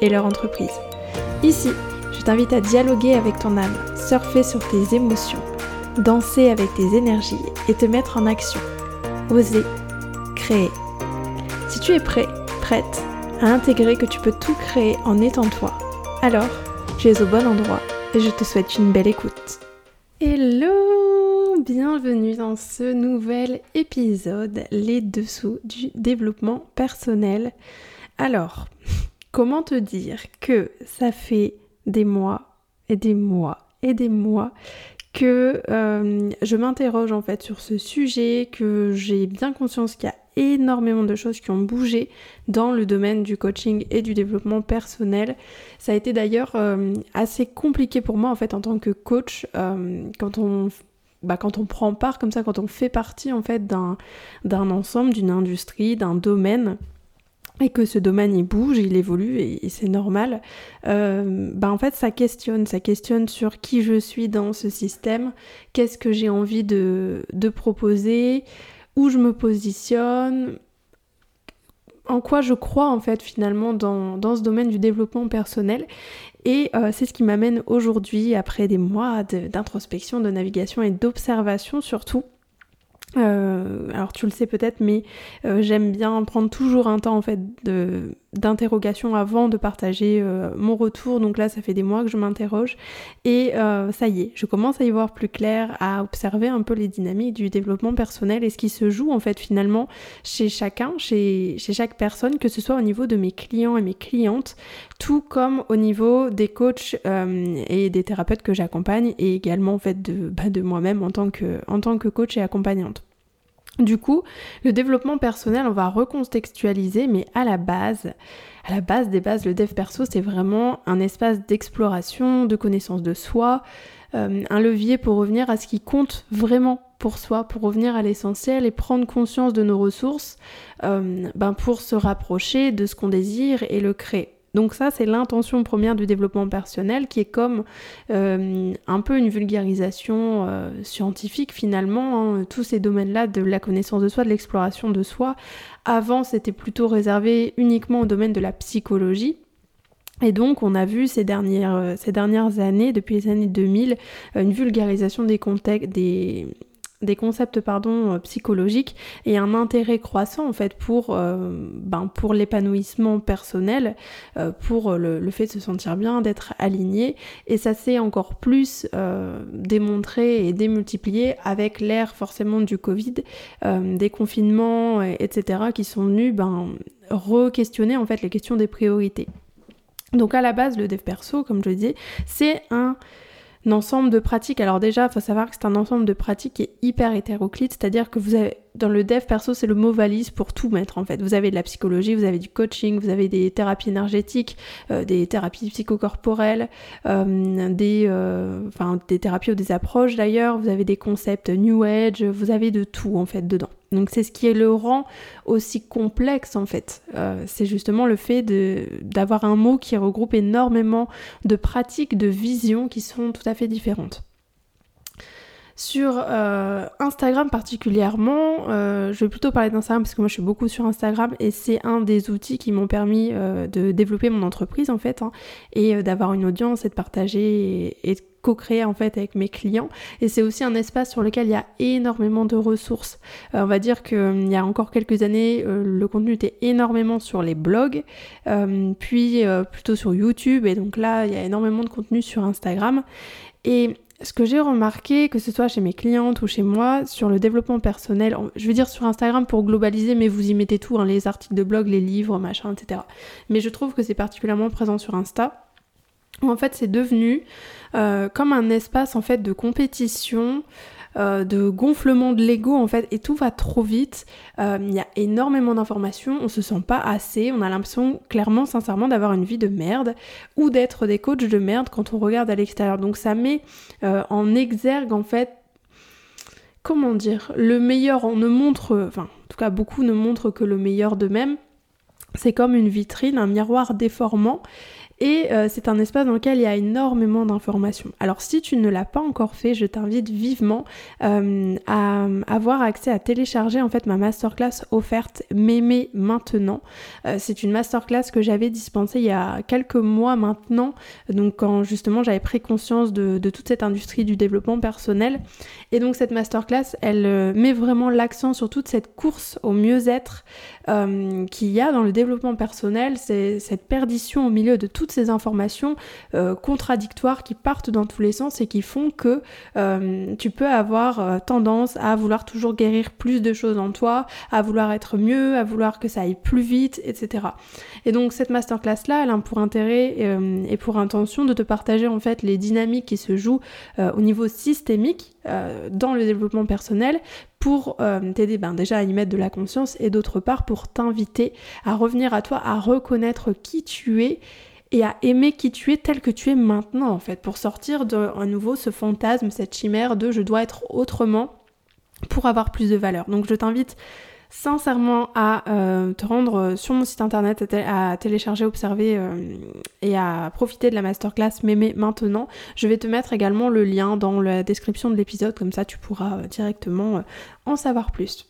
et leur entreprise. Ici, je t'invite à dialoguer avec ton âme, surfer sur tes émotions, danser avec tes énergies et te mettre en action. Oser, créer. Si tu es prêt, prête à intégrer que tu peux tout créer en étant toi, alors tu es au bon endroit et je te souhaite une belle écoute. Hello Bienvenue dans ce nouvel épisode, les dessous du développement personnel. Alors, comment te dire que ça fait des mois et des mois et des mois que euh, je m'interroge en fait sur ce sujet, que j'ai bien conscience qu'il y a énormément de choses qui ont bougé dans le domaine du coaching et du développement personnel. Ça a été d'ailleurs euh, assez compliqué pour moi en fait en tant que coach euh, quand on bah, quand on prend part comme ça, quand on fait partie en fait d'un ensemble, d'une industrie, d'un domaine, et que ce domaine il bouge, il évolue et, c'est normal, euh, bah en fait ça questionne, ça questionne sur qui je suis dans ce système, qu'est-ce que j'ai envie de, proposer, où je me positionne, en quoi je crois en fait finalement dans, ce domaine du développement personnel. Et euh, c'est ce qui m'amène aujourd'hui, après des mois d'introspection, de navigation et d'observation surtout, euh, alors tu le sais peut-être, mais euh, j'aime bien prendre toujours un temps en fait d'interrogation avant de partager euh, mon retour. Donc là, ça fait des mois que je m'interroge et ça y est, je commence à y voir plus clair, à observer un peu les dynamiques du développement personnel et ce qui se joue en fait finalement chez chacun, chez, chez chaque personne, que ce soit au niveau de mes clients et mes clientes, tout comme au niveau des coachs et des thérapeutes que j'accompagne et également en fait de, bah, de moi-même en en tant que coach et accompagnante. Du coup, le développement personnel, on va recontextualiser, mais à la base, à la base des bases, le dev perso, c'est vraiment un espace d'exploration, de connaissance de soi, euh, un levier pour revenir à ce qui compte vraiment pour soi, pour revenir à l'essentiel et prendre conscience de nos ressources, euh, ben pour se rapprocher de ce qu'on désire et le créer. Donc ça, c'est l'intention première du développement personnel qui est comme euh, un peu une vulgarisation euh, scientifique finalement. Hein. tous ces domaines-là de la connaissance de soi, de l'exploration de soi. Avant, c'était plutôt réservé uniquement au domaine de la psychologie. Et donc, on a vu ces dernières, euh, ces dernières années, depuis les années 2000, une vulgarisation des, contextes, des, des concepts pardon, euh, psychologiques et un intérêt croissant en fait pour, euh, ben, pour l'épanouissement personnel, euh, pour le, fait de se sentir bien, d'être aligné et ça s'est encore plus démontré et démultiplié avec l'ère forcément du Covid, des confinements, etc. qui sont venus ben, re-questionner en fait les questions des priorités. Donc à la base le dev perso comme je disais c'est un un ensemble de pratiques. Alors déjà, il faut savoir que c'est un ensemble de pratiques qui est hyper hétéroclite, c'est-à-dire que vous avez dans le dev perso, c'est le mot valise pour tout mettre en fait. Vous avez de la psychologie, vous avez du coaching, vous avez des thérapies énergétiques, euh, des thérapies psychocorporelles, euh, des, euh, des thérapies ou des approches d'ailleurs, vous avez des concepts New Age, vous avez de tout en fait dedans. Donc c'est ce qui est le rend aussi complexe en fait. c'est justement le fait d'avoir un mot qui regroupe énormément de pratiques, de visions qui sont tout à fait différentes. Sur euh, Instagram particulièrement, euh, je vais plutôt parler d'Instagram parce que moi je suis beaucoup sur Instagram et c'est un des outils qui m'ont permis euh, de développer mon entreprise en fait hein, et d'avoir une audience et de partager et, de co-créer en fait avec mes clients. Et c'est aussi un espace sur lequel il y a énormément de ressources. on va dire qu'il y a encore quelques années le contenu était énormément sur les blogs puis plutôt sur YouTube. Et donc là il y a énormément de contenu sur Instagram. Et ce que j'ai remarqué, que ce soit chez mes clientes ou chez moi, sur le développement personnel, je veux dire sur Instagram pour globaliser, mais vous y mettez tout, hein, les articles de blog, les livres, machin, etc. Mais je trouve que c'est particulièrement présent sur Insta, en fait c'est devenu euh, comme un espace en fait de compétition euh, de gonflement de l'ego en fait et tout va trop vite. Euh, il y a énormément d'informations, on se sent pas assez, on a l'impression clairement sincèrement d'avoir une vie de merde ou d'être des coachs de merde quand on regarde à l'extérieur. Donc ça met en exergue en fait comment dire, le meilleur, on ne montre, enfin, en tout cas, beaucoup ne montrent que le meilleur d'eux-mêmes. C'est comme une vitrine, un miroir déformant et euh, c'est un espace dans lequel il y a énormément d'informations. Alors si tu ne l'as pas encore fait, je t'invite vivement euh, à avoir accès à télécharger en fait ma masterclass offerte M'aimer maintenant. Euh, c'est une masterclass que j'avais dispensée il y a quelques mois maintenant, donc quand justement j'avais pris conscience de, de, toute cette industrie du développement personnel. Et donc cette masterclass, elle met vraiment l'accent sur toute cette course au mieux-être qu'il y a dans le développement personnel, c'est cette perdition au milieu de toute ces informations euh, contradictoires qui partent dans tous les sens et qui font que euh, tu peux avoir euh, tendance à vouloir toujours guérir plus de choses en toi, à vouloir être mieux, à vouloir que ça aille plus vite, etc. Et donc cette masterclass là, elle a pour intérêt et pour intention de te partager en fait les dynamiques qui se jouent au niveau systémique dans le développement personnel pour t'aider ben, déjà à y mettre de la conscience et d'autre part pour t'inviter à revenir à toi, à reconnaître qui tu es et à aimer qui tu es tel que tu es maintenant en fait, pour sortir de à nouveau ce fantasme, cette chimère de je dois être autrement pour avoir plus de valeur. Donc je t'invite sincèrement à euh, te rendre sur mon site internet, à, télécharger, observer euh, et à profiter de la masterclass Mémé maintenant. Je vais te mettre également le lien dans la description de l'épisode, comme ça tu pourras euh, directement en savoir plus.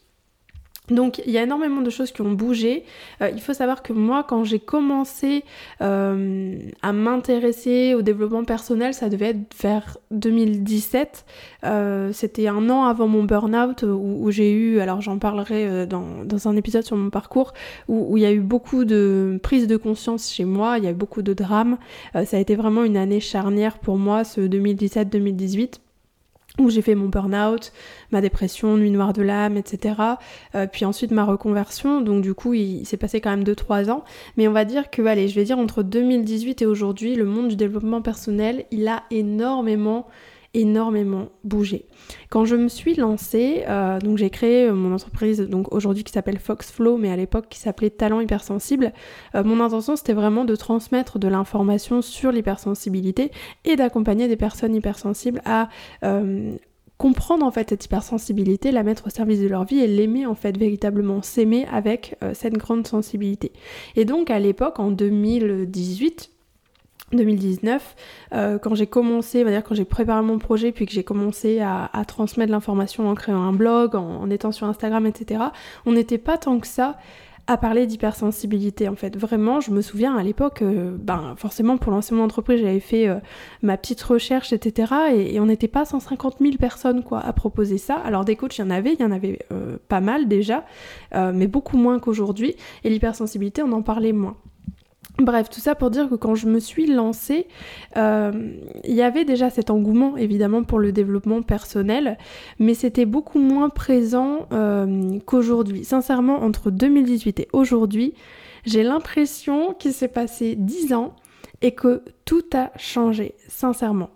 Donc il y a énormément de choses qui ont bougé. Euh, il faut savoir que moi quand j'ai commencé euh, à m'intéresser au développement personnel, ça devait être vers 2017. Euh, c'était un an avant mon burn-out où, j'ai eu, alors j'en parlerai dans, un épisode sur mon parcours, où, où, il y a eu beaucoup de prise de conscience chez moi, il y a eu beaucoup de drames. ça a été vraiment une année charnière pour moi, ce 2017-2018 où j'ai fait mon burn-out, ma dépression, nuit noire de l'âme, etc. Euh, puis ensuite ma reconversion, donc du coup il, s'est passé quand même 2-3 ans. Mais on va dire que, allez, je vais dire entre 2018 et aujourd'hui, le monde du développement personnel, il a énormément énormément bougé. Quand je me suis lancée, euh, donc j'ai créé euh, mon entreprise donc aujourd'hui qui s'appelle Foxflow, mais à l'époque qui s'appelait Talent Hypersensible. Euh, mon intention c'était vraiment de transmettre de l'information sur l'hypersensibilité et d'accompagner des personnes hypersensibles à comprendre en fait cette hypersensibilité, la mettre au service de leur vie et l'aimer en fait véritablement, s'aimer avec cette grande sensibilité. Et donc à l'époque, en 2018, 2019, euh, quand j'ai commencé, dire quand j'ai préparé mon projet, puis que j'ai commencé à, transmettre l'information en créant un blog, en, étant sur Instagram, etc., on n'était pas tant que ça à parler d'hypersensibilité en fait. Vraiment, je me souviens à l'époque, euh, ben forcément pour lancer mon entreprise, j'avais fait euh, ma petite recherche, etc. Et, on n'était pas 150 000 personnes quoi à proposer ça. Alors des coachs, il y en avait, il y en avait pas mal déjà, mais beaucoup moins qu'aujourd'hui. Et l'hypersensibilité, on en parlait moins. Bref, tout ça pour dire que quand je me suis lancée, euh, il y avait déjà cet engouement évidemment pour le développement personnel, mais c'était beaucoup moins présent euh, qu'aujourd'hui. Sincèrement, entre 2018 et aujourd'hui, j'ai l'impression qu'il s'est passé 10 ans et que tout a changé, sincèrement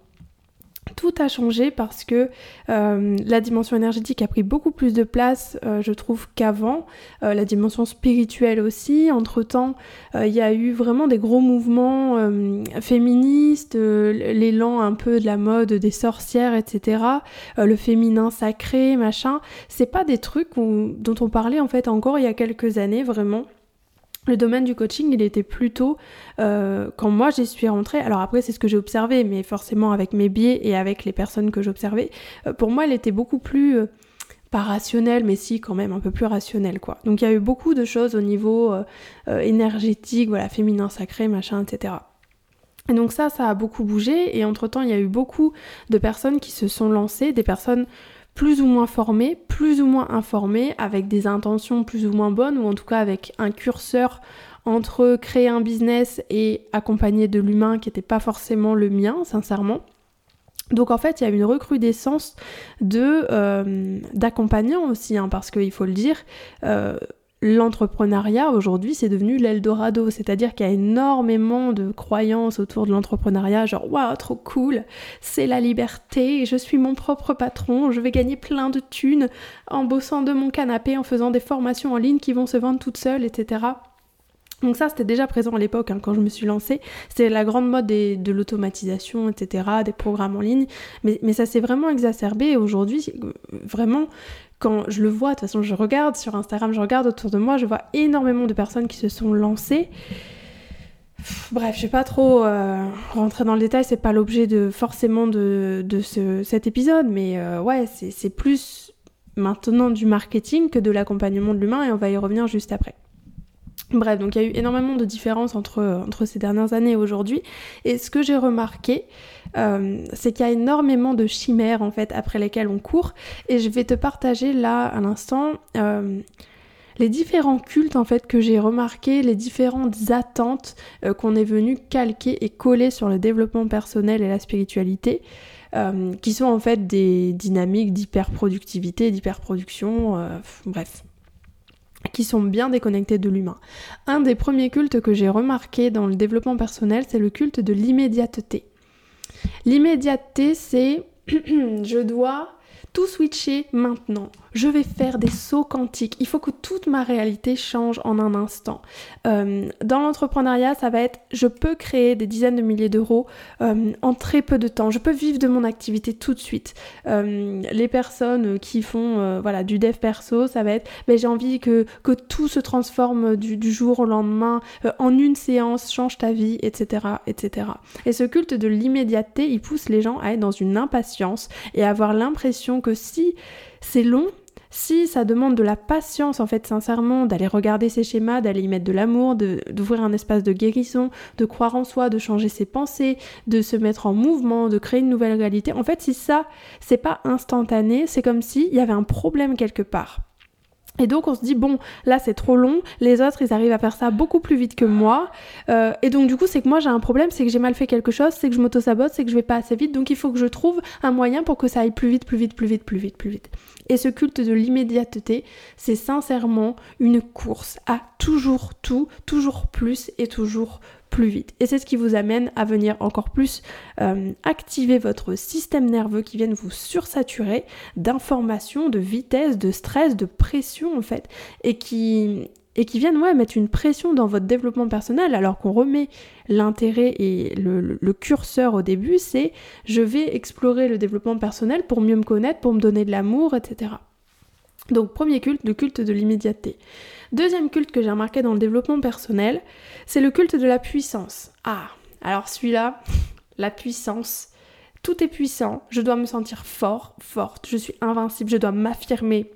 tout a changé parce que euh, la dimension énergétique a pris beaucoup plus de place, euh, je trouve, qu'avant. Euh, la dimension spirituelle aussi. Entre-temps, il y a eu vraiment des gros mouvements féministes, l'élan un peu de la mode des sorcières, etc. le féminin sacré, machin. C'est pas des trucs dont on parlait en fait encore il y a quelques années, vraiment le domaine du coaching, il était plutôt euh, quand moi j'y suis rentrée. Alors après, c'est ce que j'ai observé, mais forcément avec mes biais et avec les personnes que j'observais, euh, pour moi, elle était beaucoup plus euh, pas rationnelle, mais si quand même un peu plus rationnelle quoi. Donc il y a eu beaucoup de choses au niveau énergétique, voilà, féminin sacré, machin, etc. Et donc ça, ça a beaucoup bougé. Et entre temps, il y a eu beaucoup de personnes qui se sont lancées, des personnes plus ou moins formés, plus ou moins informés, avec des intentions plus ou moins bonnes, ou en tout cas avec un curseur entre créer un business et accompagner de l'humain qui n'était pas forcément le mien, sincèrement. Donc en fait, il y a une recrudescence de euh, d'accompagnants aussi, hein, parce qu'il faut le dire, euh, l'entrepreneuriat aujourd'hui c'est devenu l'Eldorado, c'est-à-dire qu'il y a énormément de croyances autour de l'entrepreneuriat, genre waouh trop cool, c'est la liberté, je suis mon propre patron, je vais gagner plein de thunes en bossant de mon canapé, en faisant des formations en ligne qui vont se vendre toutes seules, etc. Donc ça, c'était déjà présent à l'époque, hein, quand je me suis lancée. C'était la grande mode de l'automatisation, etc., des programmes en ligne. Mais, ça s'est vraiment exacerbé. Aujourd'hui, vraiment, quand je le vois, de toute façon, je regarde sur Instagram, je regarde autour de moi, je vois énormément de personnes qui se sont lancées. Bref, je vais pas trop euh, rentrer dans le détail, c'est pas l'objet de forcément de, ce, cet épisode, mais euh, ouais, c'est plus maintenant du marketing que de l'accompagnement de l'humain et on va y revenir juste après. Bref, donc il y a eu énormément de différences entre, entre ces dernières années et aujourd'hui. Et ce que j'ai remarqué, euh, c'est qu'il y a énormément de chimères en fait après lesquelles on court. Et je vais te partager là à l'instant euh, les différents cultes en fait que j'ai remarqué, les différentes attentes euh, qu'on est venu calquer et coller sur le développement personnel et la spiritualité. qui sont en fait des dynamiques d'hyperproductivité, d'hyperproduction, bref, qui sont bien déconnectés de l'humain. Un des premiers cultes que j'ai remarqué dans le développement personnel, c'est le culte de l'immédiateté. L'immédiateté, c'est je dois tout switcher maintenant. Je vais faire des sauts quantiques. Il faut que toute ma réalité change en un instant. Euh, dans l'entrepreneuriat, ça va être je peux créer des dizaines de milliers d'euros euh, en très peu de temps. Je peux vivre de mon activité tout de suite. Euh, les personnes qui font voilà du dev perso, ça va être ben, j'ai envie que, que tout se transforme du, jour au lendemain en une séance, change ta vie, etc., etc. Et ce culte de l'immédiateté, il pousse les gens à être dans une impatience et à avoir l'impression que si c'est long, si ça demande de la patience, en fait, sincèrement, d'aller regarder ses schémas, d'aller y mettre de l'amour, d'ouvrir un espace de guérison, de croire en soi, de changer ses pensées, de se mettre en mouvement, de créer une nouvelle réalité, en fait, si ça, c'est pas instantané, c'est comme s'il y avait un problème quelque part. Et donc on se dit bon là c'est trop long, les autres ils arrivent à faire ça beaucoup plus vite que moi, euh, et donc du coup c'est que moi j'ai un problème, c'est que j'ai mal fait quelque chose, c'est que je m'auto-sabote, c'est que je vais pas assez vite, donc il faut que je trouve un moyen pour que ça aille plus vite, plus vite, plus vite, plus vite, plus vite. Et ce culte de l'immédiateté, c'est sincèrement une course à toujours tout, toujours plus et toujours plus vite. Et c'est ce qui vous amène à venir encore plus euh, activer votre système nerveux qui vient vous sursaturer d'informations, de vitesse, de stress, de pression en fait, et qui et qui viennent ouais, mettre une pression dans votre développement personnel alors qu'on remet l'intérêt et le, curseur au début, c'est je vais explorer le développement personnel pour mieux me connaître, pour me donner de l'amour, etc. Donc premier culte, le culte de l'immédiateté. Deuxième culte que j'ai remarqué dans le développement personnel, c'est le culte de la puissance. Ah, alors celui-là, la puissance, tout est puissant, je dois me sentir fort, forte, je suis invincible, je dois m'affirmer,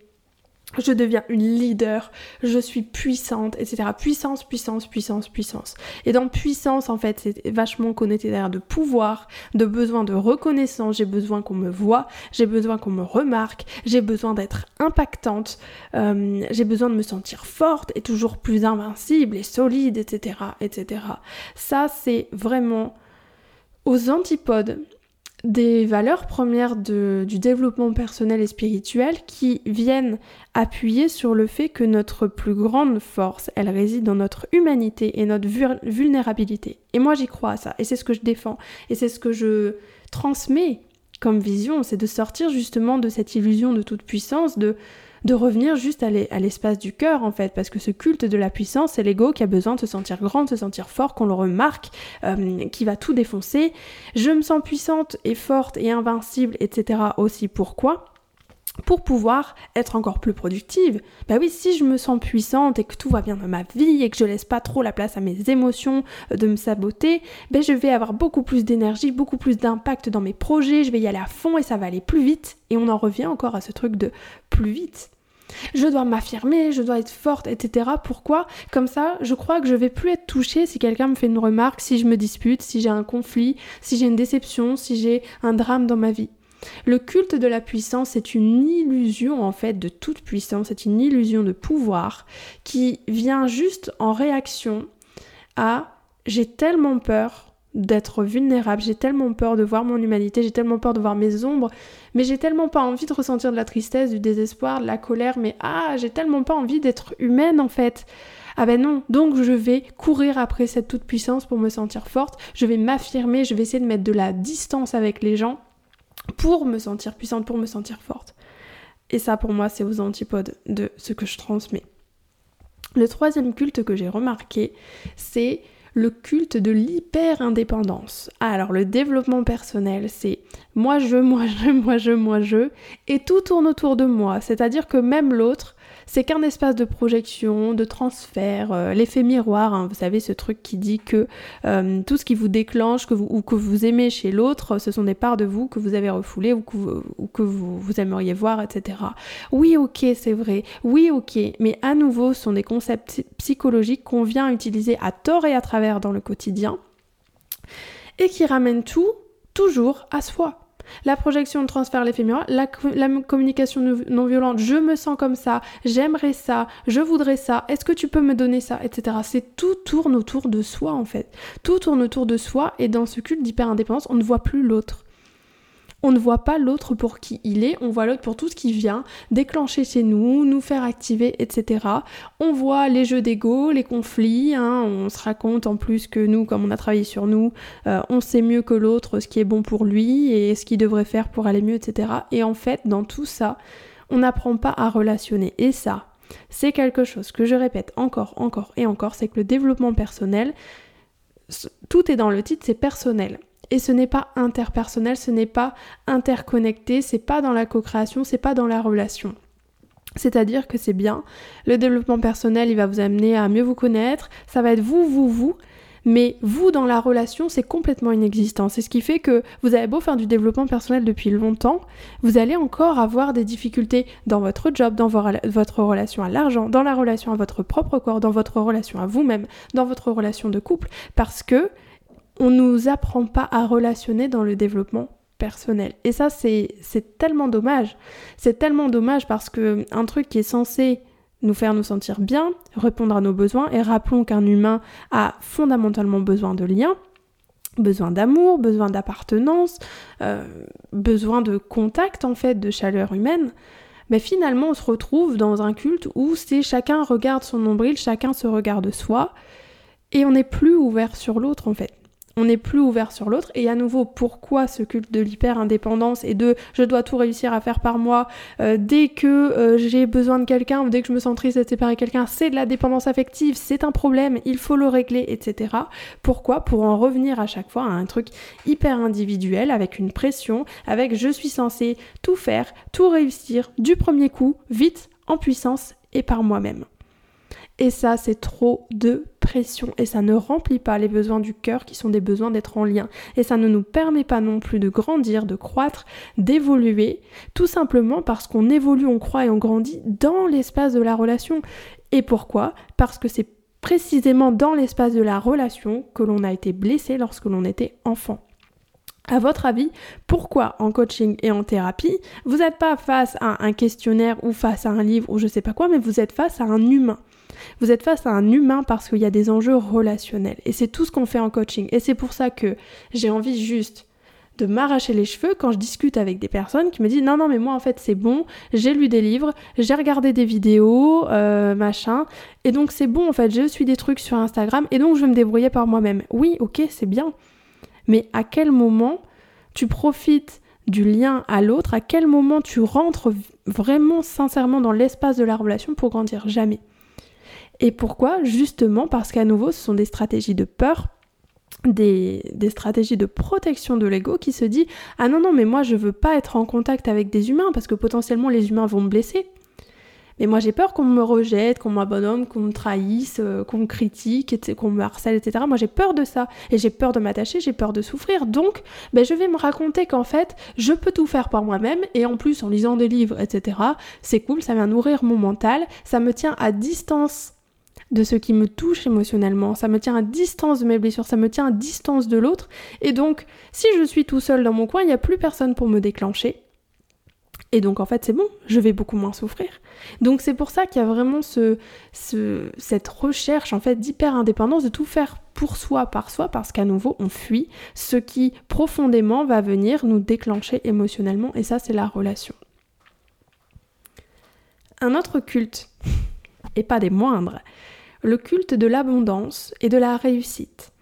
je deviens une leader, je suis puissante, etc. Puissance, puissance, puissance, puissance. Et dans puissance, en fait, c'est vachement connecté derrière de pouvoir, de besoin de reconnaissance, j'ai besoin qu'on me voit, j'ai besoin qu'on me remarque, j'ai besoin d'être impactante, euh, j'ai besoin de me sentir forte et toujours plus invincible et solide, etc. etc. Ça, c'est vraiment aux antipodes des valeurs premières du développement personnel et spirituel qui viennent appuyer sur le fait que notre plus grande force, elle réside dans notre humanité et notre vulnérabilité. Et moi j'y crois à ça, et c'est ce que je défends, et c'est ce que je transmets comme vision, c'est de sortir justement de cette illusion de toute puissance, de de revenir juste à l'espace du cœur en fait, parce que ce culte de la puissance, c'est l'ego qui a besoin de se sentir grand, de se sentir fort, qu'on le remarque, euh, qui va tout défoncer. Je me sens puissante et forte et invincible, etc. aussi. Pourquoi? Pour pouvoir être encore plus productive. Bah oui, si je me sens puissante et que tout va bien dans ma vie et que je laisse pas trop la place à mes émotions euh, de me saboter, ben je vais avoir beaucoup plus d'énergie, beaucoup plus d'impact dans mes projets, je vais y aller à fond et ça va aller plus vite. Et on en revient encore à ce truc de plus vite. Je dois m'affirmer, je dois être forte, etc. Pourquoi? Comme ça, je crois que je vais plus être touchée si quelqu'un me fait une remarque, si je me dispute, si j'ai un conflit, si j'ai une déception, si j'ai un drame dans ma vie. Le culte de la puissance est une illusion en fait de toute puissance, c'est une illusion de pouvoir qui vient juste en réaction à j'ai tellement peur d'être vulnérable, j'ai tellement peur de voir mon humanité, j'ai tellement peur de voir mes ombres, mais j'ai tellement pas envie de ressentir de la tristesse, du désespoir, de la colère, mais ah, j'ai tellement pas envie d'être humaine en fait. Ah ben non, donc je vais courir après cette toute-puissance pour me sentir forte, je vais m'affirmer, je vais essayer de mettre de la distance avec les gens pour me sentir puissante, pour me sentir forte. Et ça pour moi c'est aux antipodes de ce que je transmets. Le troisième culte que j'ai remarqué, c'est le culte de l'hyper-indépendance. Alors le développement personnel, c'est moi je, moi je, moi je, moi je, et tout tourne autour de moi. C'est-à-dire que même l'autre, c'est qu'un espace de projection, de transfert, euh, l'effet miroir, hein, vous savez ce truc qui dit que euh, tout ce qui vous déclenche ou que vous aimez chez l'autre, ce sont des parts de vous que vous avez refoulées ou que, vous, vous, aimeriez voir, etc. Oui, ok, c'est vrai, oui, ok, mais à nouveau, ce sont des concepts psychologiques qu'on vient utiliser à tort et à travers dans le quotidien et qui ramènent tout toujours à soi. La projection, de transfert, l'effet miroir, la, communication non violente, je me sens comme ça, j'aimerais ça, je voudrais ça, est-ce que tu peux me donner ça, etc. C'est tout tourne autour de soi en fait. Tout tourne autour de soi et dans ce culte d'hyper-indépendance, on ne voit plus l'autre. On ne voit pas l'autre pour qui il est, on voit l'autre pour tout ce qui vient déclencher chez nous, nous faire activer, etc. On voit les jeux d'ego, les conflits, hein. on se raconte en plus que nous, comme on a travaillé sur nous, euh, on sait mieux que l'autre ce qui est bon pour lui et ce qu'il devrait faire pour aller mieux, etc. Et en fait, dans tout ça, on n'apprend pas à relationner. Et ça, c'est quelque chose que je répète encore, encore et encore, c'est que le développement personnel, tout est dans le titre, c'est personnel. Et ce n'est pas interpersonnel, ce n'est pas interconnecté, c'est pas dans la co-création, c'est pas dans la relation. C'est-à-dire que c'est bien, le développement personnel, il va vous amener à mieux vous connaître, ça va être vous, vous, vous, mais vous dans la relation, c'est complètement inexistant. C'est ce qui fait que vous avez beau faire du développement personnel depuis longtemps, vous allez encore avoir des difficultés dans votre job, dans votre relation à l'argent, dans la relation à votre propre corps, dans votre relation à vous-même, dans votre relation de couple, parce que on nous apprend pas à relationner dans le développement personnel. Et ça, c'est tellement dommage. C'est tellement dommage parce que un truc qui est censé nous faire nous sentir bien, répondre à nos besoins, et rappelons qu'un humain a fondamentalement besoin de liens, besoin d'amour, besoin d'appartenance, euh, besoin de contact en fait, de chaleur humaine. Mais finalement, on se retrouve dans un culte où c'est chacun regarde son nombril, chacun se regarde soi, et on n'est plus ouvert sur l'autre en fait on n'est plus ouvert sur l'autre. Et à nouveau, pourquoi ce culte de l'hyper-indépendance et de je dois tout réussir à faire par moi euh, dès que euh, j'ai besoin de quelqu'un ou dès que je me sens triste d'être séparé de quelqu'un, c'est de la dépendance affective, c'est un problème, il faut le régler, etc. Pourquoi? Pour en revenir à chaque fois à un truc hyper individuel avec une pression, avec je suis censé tout faire, tout réussir du premier coup, vite, en puissance et par moi-même. Et ça, c'est trop de pression et ça ne remplit pas les besoins du cœur qui sont des besoins d'être en lien. Et ça ne nous permet pas non plus de grandir, de croître, d'évoluer, tout simplement parce qu'on évolue, on croit et on grandit dans l'espace de la relation. Et pourquoi? Parce que c'est précisément dans l'espace de la relation que l'on a été blessé lorsque l'on était enfant. À votre avis, pourquoi en coaching et en thérapie, vous n'êtes pas face à un questionnaire ou face à un livre ou je sais pas quoi, mais vous êtes face à un humain? Vous êtes face à un humain parce qu'il y a des enjeux relationnels. Et c'est tout ce qu'on fait en coaching. Et c'est pour ça que j'ai envie juste de m'arracher les cheveux quand je discute avec des personnes qui me disent non non mais moi en fait c'est bon, j'ai lu des livres, j'ai regardé des vidéos, euh, machin, et donc c'est bon en fait, je suis des trucs sur Instagram et donc je vais me débrouiller par moi-même. Oui ok c'est bien, mais à quel moment tu profites du lien à l'autre, à quel moment tu rentres vraiment sincèrement dans l'espace de la relation pour grandir? Jamais. Et pourquoi Justement parce qu'à nouveau, ce sont des stratégies de peur, des, stratégies de protection de l'ego qui se dit Ah non, non, mais moi je veux pas être en contact avec des humains parce que potentiellement les humains vont me blesser. Mais moi j'ai peur qu'on me rejette, qu'on m'abandonne, qu'on me trahisse, euh, qu'on me critique, qu'on me harcèle, etc. Moi j'ai peur de ça. Et j'ai peur de m'attacher, j'ai peur de souffrir. Donc ben, je vais me raconter qu'en fait je peux tout faire par moi-même. Et en plus en lisant des livres, etc. C'est cool, ça vient nourrir mon mental. Ça me tient à distance de ce qui me touche émotionnellement, ça me tient à distance de mes blessures, ça me tient à distance de l'autre. Et donc, si je suis tout seul dans mon coin, il n'y a plus personne pour me déclencher. Et donc en fait c'est bon, je vais beaucoup moins souffrir. Donc c'est pour ça qu'il y a vraiment ce, cette recherche en fait d'hyper indépendance, de tout faire pour soi par soi parce qu'à nouveau on fuit ce qui profondément va venir nous déclencher émotionnellement et ça c'est la relation. Un autre culte, et pas des moindres, le culte de l'abondance et de la réussite.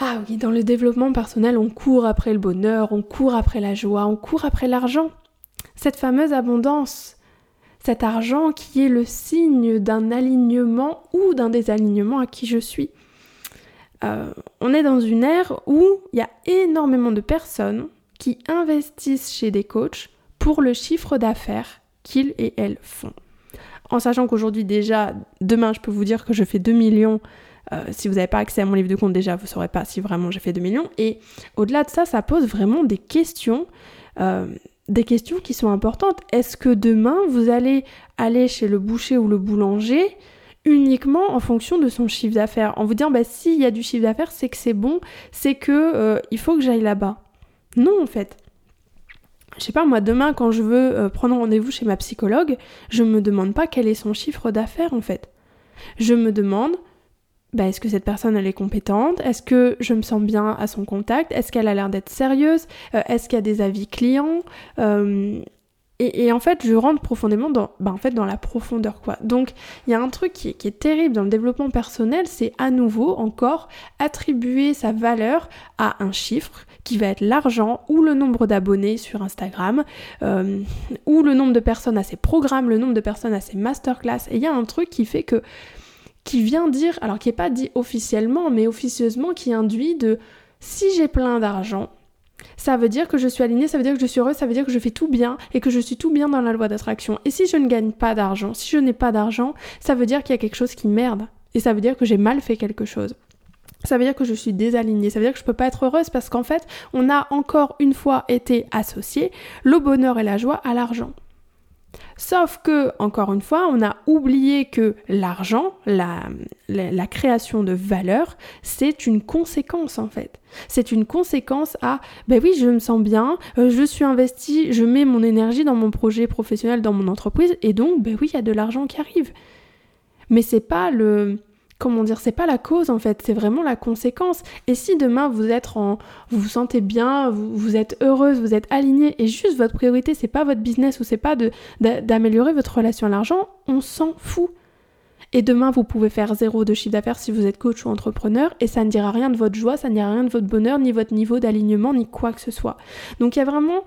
Ah oui, dans le développement personnel, on court après le bonheur, on court après la joie, on court après l'argent. Cette fameuse abondance, cet argent qui est le signe d'un alignement ou d'un désalignement à qui je suis. Euh, on est dans une ère où il y a énormément de personnes qui investissent chez des coachs pour le chiffre d'affaires qu'ils et elles font. En sachant qu'aujourd'hui déjà, demain je peux vous dire que je fais 2 millions. Euh, si vous n'avez pas accès à mon livre de compte déjà, vous ne saurez pas si vraiment j'ai fait 2 millions. Et au-delà de ça, ça pose vraiment des questions. Euh, des questions qui sont importantes. Est-ce que demain, vous allez aller chez le boucher ou le boulanger uniquement en fonction de son chiffre d'affaires? En vous disant, bah, s'il y a du chiffre d'affaires, c'est que c'est bon, c'est que euh, il faut que j'aille là-bas. Non, en fait. Je sais pas, moi, demain, quand je veux euh, prendre rendez-vous chez ma psychologue, je me demande pas quel est son chiffre d'affaires, en fait. Je me demande, bah, est-ce que cette personne elle est compétente? Est-ce que je me sens bien à son contact? Est-ce qu'elle a l'air d'être sérieuse? Euh, Est-ce qu'il y a des avis clients? Euh, et, en fait, je rentre profondément dans, bah, dans la profondeur, quoi. Donc, il y a un truc qui, qui, est terrible dans le développement personnel, c'est à nouveau, encore, attribuer sa valeur à un chiffre qui va être l'argent ou le nombre d'abonnés sur Instagram, euh, ou le nombre de personnes à ses programmes, le nombre de personnes à ses masterclass. Et il y a un truc qui fait que qui vient dire, alors qui n'est pas dit officiellement, mais officieusement, qui induit de si j'ai plein d'argent, ça veut dire que je suis alignée, ça veut dire que je suis heureuse, ça veut dire que je fais tout bien et que je suis tout bien dans la loi d'attraction. Et si je ne gagne pas d'argent, si je n'ai pas d'argent, ça veut dire qu'il y a quelque chose qui merde. Et ça veut dire que j'ai mal fait quelque chose. Ça veut dire que je suis désalignée, ça veut dire que je peux pas être heureuse parce qu'en fait, on a encore une fois été associé le bonheur et la joie à l'argent. Sauf que, encore une fois, on a oublié que l'argent, la, la, création de valeur, c'est une conséquence en fait. C'est une conséquence à, ben oui, je me sens bien, euh, je suis investi, je mets mon énergie dans mon projet professionnel, dans mon entreprise, et donc, ben oui, il y a de l'argent qui arrive. Mais c'est pas le, comment dire, c'est pas la cause en fait, c'est vraiment la conséquence. Et si demain vous êtes en, vous vous sentez bien, vous, êtes heureuse, vous êtes aligné et juste votre priorité c'est pas votre business ou c'est pas d'améliorer votre relation à l'argent, on s'en fout. Et demain vous pouvez faire zéro de chiffre d'affaires si vous êtes coach ou entrepreneur et ça ne dira rien de votre joie, ça ne dira rien de votre bonheur, ni votre niveau d'alignement, ni quoi que ce soit. Donc il y a vraiment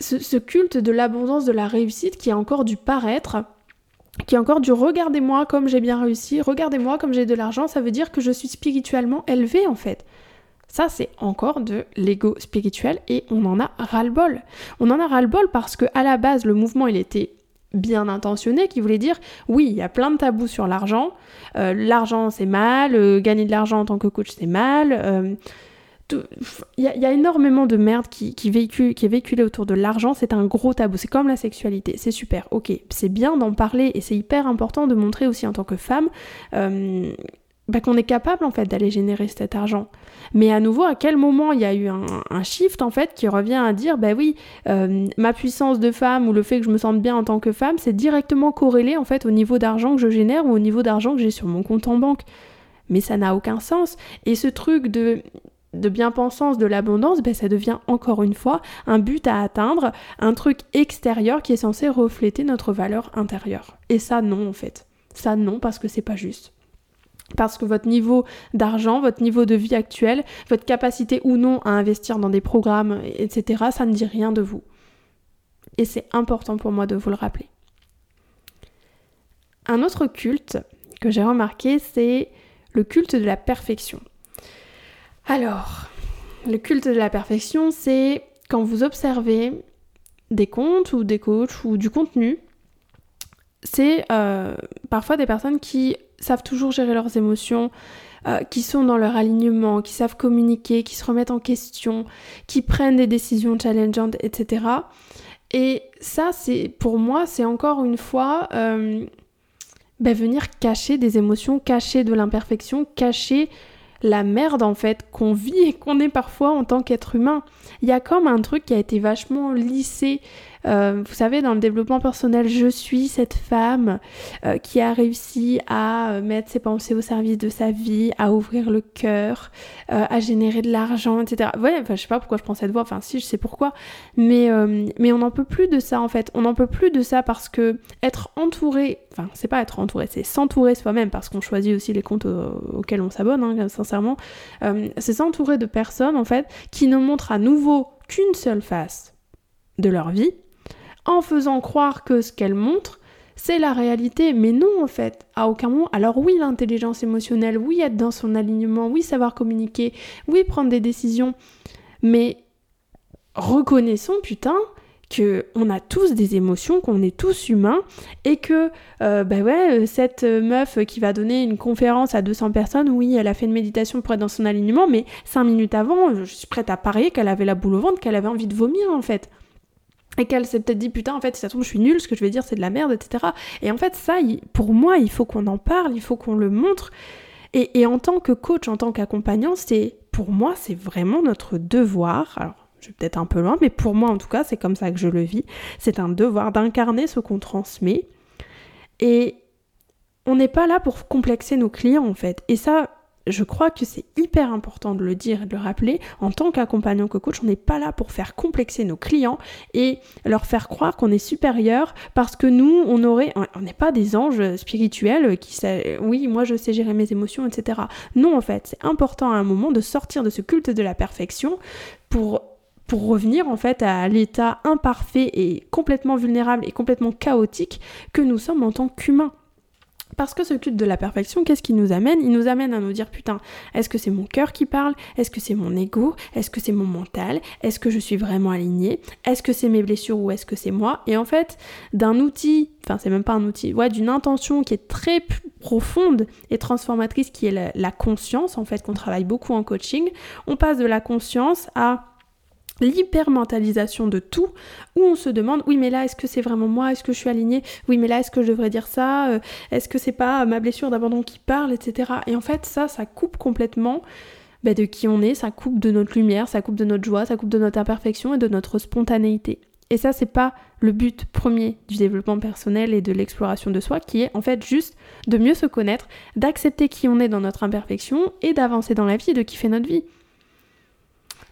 ce culte de l'abondance, de la réussite qui a encore du paraître qui est encore du regardez-moi comme j'ai bien réussi, regardez-moi comme j'ai de l'argent, ça veut dire que je suis spirituellement élevé en fait. Ça, c'est encore de l'ego spirituel et on en a ras-le-bol. On en a ras-le-bol parce que à la base, le mouvement, il était bien intentionné, qui voulait dire oui, il y a plein de tabous sur l'argent. Euh, l'argent, c'est mal. Euh, gagner de l'argent en tant que coach, c'est mal. Euh, il y, a énormément de merde qui, qui est véhiculée autour de l'argent, c'est un gros tabou, c'est comme la sexualité, c'est super, ok, c'est bien d'en parler et c'est hyper important de montrer aussi en tant que femme euh, bah, qu'on est capable en fait d'aller générer cet argent. Mais à nouveau, à quel moment il y a eu un, shift en fait qui revient à dire, bah oui, euh, ma puissance de femme ou le fait que je me sente bien en tant que femme, c'est directement corrélé en fait au niveau d'argent que je génère ou au niveau d'argent que j'ai sur mon compte en banque. Mais ça n'a aucun sens. Et ce truc de de bien-pensance, de l'abondance, ben ça devient encore une fois un but à atteindre, un truc extérieur qui est censé refléter notre valeur intérieure. Et ça non en fait. Ça non parce que c'est pas juste. Parce que votre niveau d'argent, votre niveau de vie actuel, votre capacité ou non à investir dans des programmes, etc., ça ne dit rien de vous. Et c'est important pour moi de vous le rappeler. Un autre culte que j'ai remarqué, c'est le culte de la perfection. Alors, le culte de la perfection, c'est quand vous observez des comptes ou des coachs ou du contenu, c'est euh, parfois des personnes qui savent toujours gérer leurs émotions, euh, qui sont dans leur alignement, qui savent communiquer, qui se remettent en question, qui prennent des décisions challengeantes, etc. Et ça, c'est pour moi, c'est encore une fois euh, ben, venir cacher des émotions, cacher de l'imperfection, cacher la merde en fait qu'on vit et qu'on est parfois en tant qu'être humain. Il y a comme un truc qui a été vachement lissé euh, vous savez, dans le développement personnel, je suis cette femme euh, qui a réussi à mettre ses pensées au service de sa vie, à ouvrir le cœur, à générer de l'argent, etc. Ouais, enfin, je sais pas pourquoi je prends cette voix, enfin si, je sais pourquoi, mais, mais on n'en peut plus de ça en fait. On n'en peut plus de ça parce que être entouré, enfin, c'est pas être entouré, c'est s'entourer soi-même parce qu'on choisit aussi les comptes auxquels on s'abonne, hein, sincèrement. c'est s'entourer de personnes en fait qui ne montrent à nouveau qu'une seule face de leur vie, en faisant croire que ce qu'elles montrent, c'est la réalité. Mais non, en fait, à aucun moment. Alors oui, l'intelligence émotionnelle, oui, être dans son alignement, oui, savoir communiquer, oui, prendre des décisions. Mais reconnaissons, putain, que on a tous des émotions, qu'on est tous humains et que euh, bah ouais, cette meuf qui va donner une conférence à 200 personnes, oui, elle a fait une méditation pour être dans son alignement, mais cinq minutes avant, je suis prête à parier qu'elle avait la boule au ventre, qu'elle avait envie de vomir en fait. Et qu'elle s'est peut-être dit putain en fait si ça tombe je suis nulle, ce que je vais dire c'est de la merde, etc. Et en fait ça, pour moi, il faut qu'on en parle, il faut qu'on le montre. Et, et en tant que coach, en tant qu'accompagnant, c'est pour moi c'est vraiment notre devoir. Alors je vais peut-être un peu loin, mais pour moi en tout cas, c'est comme ça que je le vis. C'est un devoir d'incarner ce qu'on transmet. Et on n'est pas là pour complexer nos clients en fait. Et ça, je crois que c'est hyper important de le dire et de le rappeler. En tant qu'accompagnant, que coach, on n'est pas là pour faire complexer nos clients et leur faire croire qu'on est supérieur parce que nous, on aurait, on n'est pas des anges spirituels qui oui, moi je sais gérer mes émotions, etc. Non, en fait, c'est important à un moment de sortir de ce culte de la perfection pour pour revenir en fait à l'état imparfait et complètement vulnérable et complètement chaotique que nous sommes en tant qu'humains. Parce que ce culte de la perfection, qu'est-ce qui nous amène? Il nous amène à nous dire putain, est-ce que c'est mon cœur qui parle? Est-ce que c'est mon ego? Est-ce que c'est mon mental? Est-ce que je suis vraiment alignée? Est-ce que c'est mes blessures ou est-ce que c'est moi? Et en fait, d'un outil, enfin c'est même pas un outil, ouais, d'une intention qui est très profonde et transformatrice, qui est la, la conscience, en fait, qu'on travaille beaucoup en coaching, on passe de la conscience à l'hypermentalisation de tout, où on se demande, oui mais là est-ce que c'est vraiment moi, est-ce que je suis alignée, oui mais là est-ce que je devrais dire ça, euh, est-ce que c'est pas ma blessure d'abandon qui parle, etc. Et en fait ça, ça coupe complètement bah, de qui on est, ça coupe de notre lumière, ça coupe de notre joie, ça coupe de notre imperfection et de notre spontanéité. Et ça, c'est pas le but premier du développement personnel et de l'exploration de soi, qui est en fait juste de mieux se connaître, d'accepter qui on est dans notre imperfection et d'avancer dans la vie de kiffer notre vie.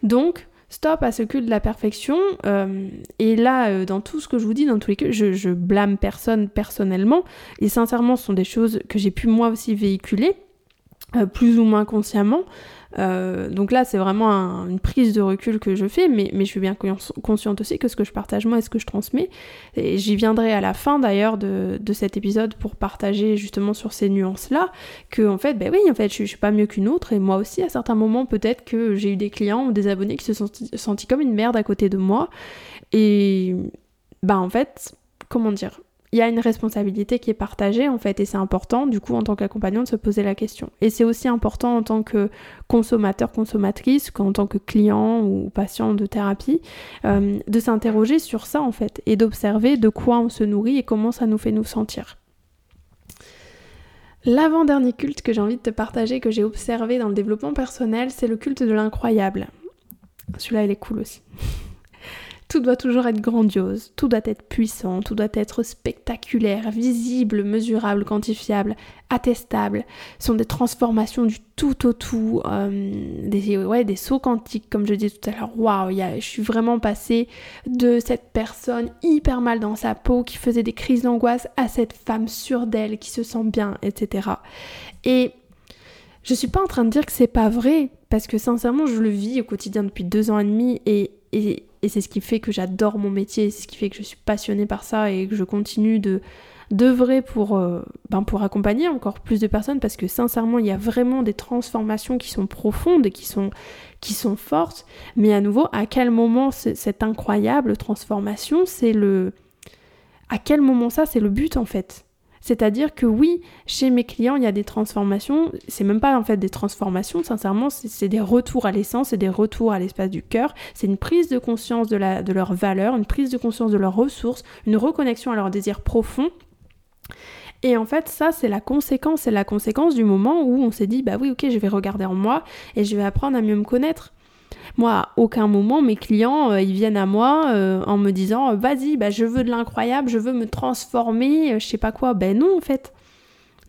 Donc, stop à ce culte de la perfection. Euh, et là, euh, dans tout ce que je vous dis, dans tous les cas, je, blâme personne personnellement. Et sincèrement, ce sont des choses que j'ai pu moi aussi véhiculer, euh, plus ou moins consciemment. Euh, donc là, c'est vraiment une prise de recul que je fais, mais, je suis bien consciente aussi que ce que je partage moi et ce que je transmets, et j'y viendrai à la fin d'ailleurs de, cet épisode pour partager justement sur ces nuances-là, que en fait, ben oui, en fait, je, suis pas mieux qu'une autre, et moi aussi, à certains moments, peut-être que j'ai eu des clients ou des abonnés qui se sont sentis comme une merde à côté de moi, et bah en fait, comment dire, il y a une responsabilité qui est partagée en fait et c'est important du coup en tant qu'accompagnant de se poser la question. Et c'est aussi important en tant que consommateur, consommatrice, qu'en tant que client ou patient de thérapie, euh, de s'interroger sur ça en fait et d'observer de quoi on se nourrit et comment ça nous fait nous sentir. L'avant-dernier culte que j'ai envie de te partager, que j'ai observé dans le développement personnel, c'est le culte de l'incroyable. Celui-là, il est cool aussi. Tout doit toujours être grandiose, tout doit être puissant, tout doit être spectaculaire, visible, mesurable, quantifiable, attestable. Ce sont des transformations du tout au tout, euh, des, sauts quantiques, comme je disais tout à l'heure. Waouh, je suis vraiment passée de cette personne hyper mal dans sa peau qui faisait des crises d'angoisse à cette femme sûre d'elle qui se sent bien, etc. Et je suis pas en train de dire que c'est pas vrai, parce que sincèrement, je le vis au quotidien depuis deux ans et demi et et c'est ce qui fait que j'adore mon métier, c'est ce qui fait que je suis passionnée par ça et que je continue de d'œuvrer pour, euh, ben pour accompagner encore plus de personnes parce que sincèrement il y a vraiment des transformations qui sont profondes et qui sont, qui sont fortes. Mais à nouveau à quel moment cette incroyable transformation c'est le à quel moment ça c'est le but en fait? C'est-à-dire que oui, chez mes clients, il y a des transformations. C'est même pas en fait des transformations, sincèrement, c'est des retours à l'essence, c'est des retours à l'espace du cœur. C'est une prise de conscience de, leurs valeurs, une prise de conscience de leurs ressources, une reconnexion à leurs désirs profonds. Et en fait, ça, c'est la conséquence, c'est la conséquence du moment où on s'est dit, bah oui, ok, je vais regarder en moi et je vais apprendre à mieux me connaître. Moi, à aucun moment, mes clients, euh, ils viennent à moi euh, en me disant Vas-y, bah, je veux de l'incroyable, je veux me transformer, je sais pas quoi. Ben non, en fait.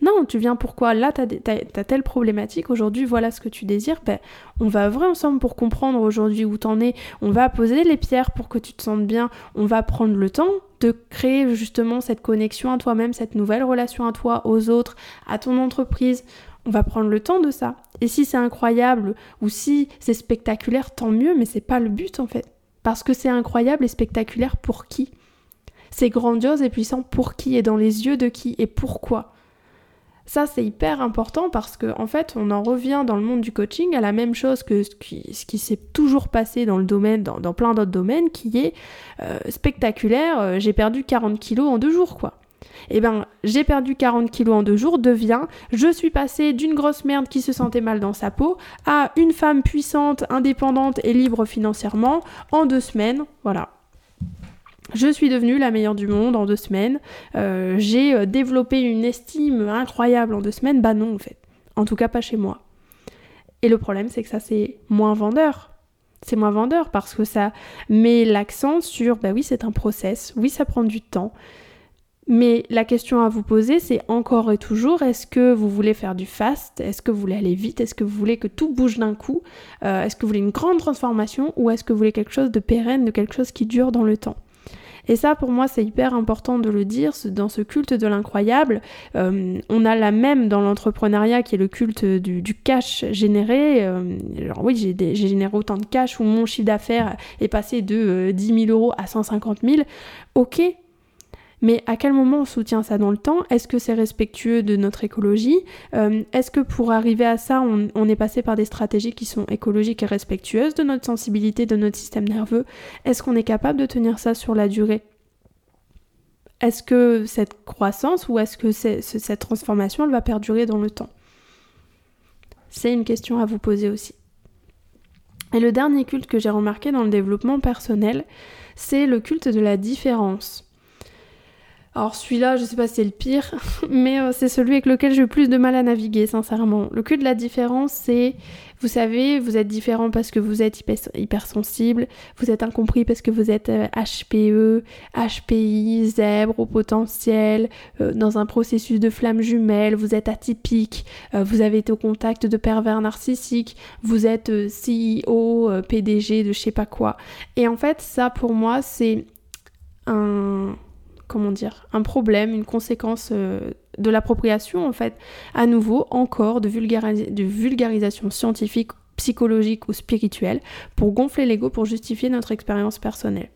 Non, tu viens pourquoi Là, tu as, telle problématique, aujourd'hui, voilà ce que tu désires. Ben, on va œuvrer ensemble pour comprendre aujourd'hui où t'en es. On va poser les pierres pour que tu te sentes bien. On va prendre le temps de créer justement cette connexion à toi-même, cette nouvelle relation à toi, aux autres, à ton entreprise. On va prendre le temps de ça. Et si c'est incroyable ou si c'est spectaculaire, tant mieux, mais c'est pas le but en fait. Parce que c'est incroyable et spectaculaire pour qui? C'est grandiose et puissant pour qui? Et dans les yeux de qui? Et pourquoi? Ça, c'est hyper important parce qu'en en fait, on en revient dans le monde du coaching à la même chose que ce qui, s'est toujours passé dans le domaine, dans, plein d'autres domaines, qui est euh, spectaculaire. Euh, j'ai perdu 40 kilos en deux jours, quoi. Eh ben, j'ai perdu 40 kilos en deux jours devient je suis passée d'une grosse merde qui se sentait mal dans sa peau à une femme puissante, indépendante et libre financièrement en deux semaines. Voilà. Je suis devenue la meilleure du monde en deux semaines. Euh, j'ai euh, développé une estime incroyable en deux semaines. Bah non, en fait. En tout cas, pas chez moi. Et le problème, c'est que ça, c'est moins vendeur. C'est moins vendeur parce que ça met l'accent sur, bah oui, c'est un process. Oui, ça prend du temps. Mais la question à vous poser, c'est encore et toujours, est-ce que vous voulez faire du fast? Est-ce que vous voulez aller vite? Est-ce que vous voulez que tout bouge d'un coup? Euh, Est-ce que vous voulez une grande transformation Ou est-ce que vous voulez quelque chose de pérenne, de quelque chose qui dure dans le temps? Et ça, pour moi, c'est hyper important de le dire, dans ce culte de l'incroyable. Euh, on a la même dans l'entrepreneuriat qui est le culte du, cash généré. Euh, alors oui, j'ai généré autant de cash où mon chiffre d'affaires est passé de 10 euh, 000 euros à 150 000. Ok, mais à quel moment on soutient ça dans le temps? Est-ce que c'est respectueux de notre écologie? Euh, Est-ce que pour arriver à ça, on, est passé par des stratégies qui sont écologiques et respectueuses de notre sensibilité, de notre système nerveux? Est-ce qu'on est capable de tenir ça sur la durée? Est-ce que cette croissance ou est-ce que cette transformation, va perdurer dans le temps? C'est une question à vous poser aussi. Et le dernier culte que j'ai remarqué dans le développement personnel, c'est le culte de la différence. Alors celui-là, je sais pas si c'est le pire, mais euh, c'est celui avec lequel j'ai le plus de mal à naviguer, sincèrement. Le cul de la différence, c'est, vous savez, vous êtes différent parce que vous êtes hypersensible, vous êtes incompris parce que vous êtes HPE, HPI, zèbre au potentiel, euh, dans un processus de flamme jumelle, vous êtes atypique, euh, vous avez été au contact de pervers narcissiques, vous êtes CEO, PDG de je sais pas quoi. Et en fait, ça pour moi, c'est un comment dire, un problème, une conséquence euh, de l'appropriation en fait, à nouveau encore de, vulgarisation scientifique, psychologique ou spirituelle pour gonfler l'ego, pour justifier notre expérience personnelle.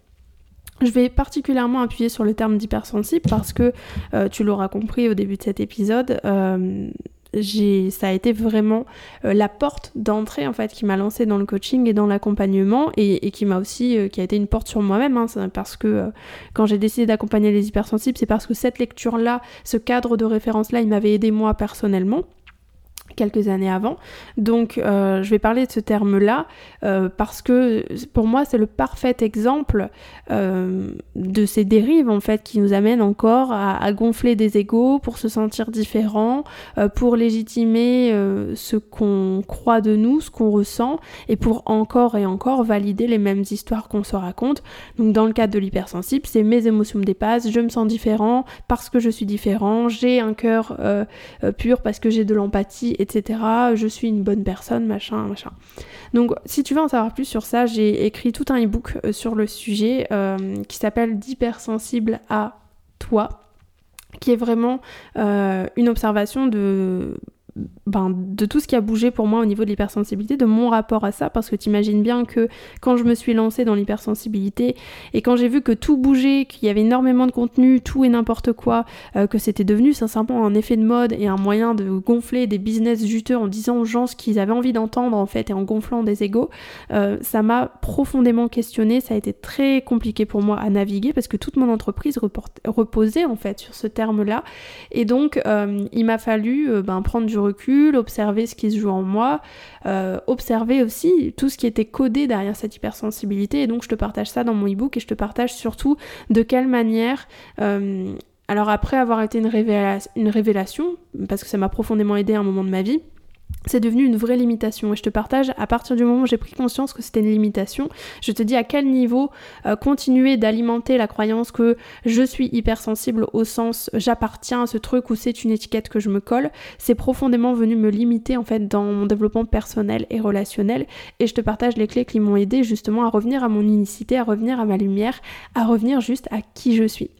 Je vais particulièrement appuyer sur le terme d'hypersensible parce que euh, tu l'auras compris au début de cet épisode, euh, ça a été vraiment euh, la porte d'entrée en fait qui m'a lancé dans le coaching et dans l'accompagnement et, qui m'a aussi euh, qui a été une porte sur moi-même hein, parce que euh, quand j'ai décidé d'accompagner les hypersensibles c'est parce que cette lecture là ce cadre de référence là il m'avait aidé moi personnellement quelques années avant. Donc euh, je vais parler de ce terme-là euh, parce que pour moi c'est le parfait exemple euh, de ces dérives en fait qui nous amènent encore à, gonfler des égaux pour se sentir différents, pour légitimer ce qu'on croit de nous, ce qu'on ressent et pour encore et encore valider les mêmes histoires qu'on se raconte. Donc dans le cadre de l'hypersensible, c'est mes émotions me dépassent, je me sens différent parce que je suis différent, j'ai un cœur pur parce que j'ai de l'empathie, etc. Je suis une bonne personne, machin, machin. Donc, si tu veux en savoir plus sur ça, j'ai écrit tout un e-book euh, sur le sujet euh, qui s'appelle D'hypersensible à toi, qui est vraiment euh, une observation de ben, de tout ce qui a bougé pour moi au niveau de l'hypersensibilité, de mon rapport à ça, parce que t'imagines bien que quand je me suis lancée dans l'hypersensibilité et quand j'ai vu que tout bougeait, qu'il y avait énormément de contenu, tout et n'importe quoi, euh, que c'était devenu sincèrement un effet de mode et un moyen de gonfler des business juteux en disant aux gens ce qu'ils avaient envie d'entendre en fait et en gonflant des égaux, euh, ça m'a profondément questionné, ça a été très compliqué pour moi à naviguer parce que toute mon entreprise reposait en fait sur ce terme-là. Et donc euh, il m'a fallu ben, prendre du recul, observer ce qui se joue en moi, euh, observer aussi tout ce qui était codé derrière cette hypersensibilité. Et donc je te partage ça dans mon ebook et je te partage surtout de quelle manière... Euh, alors après avoir été une, une révélation, parce que ça m'a profondément aidé à un moment de ma vie, c'est devenu une vraie limitation. Et je te partage, à partir du moment où j'ai pris conscience que c'était une limitation, je te dis à quel niveau euh, continuer d'alimenter la croyance que je suis hypersensible au sens j'appartiens à ce truc ou c'est une étiquette que je me colle, c'est profondément venu me limiter en fait dans mon développement personnel et relationnel. Et je te partage les clés qui m'ont aidé justement à revenir à mon unicité, à revenir à ma lumière, à revenir juste à qui je suis.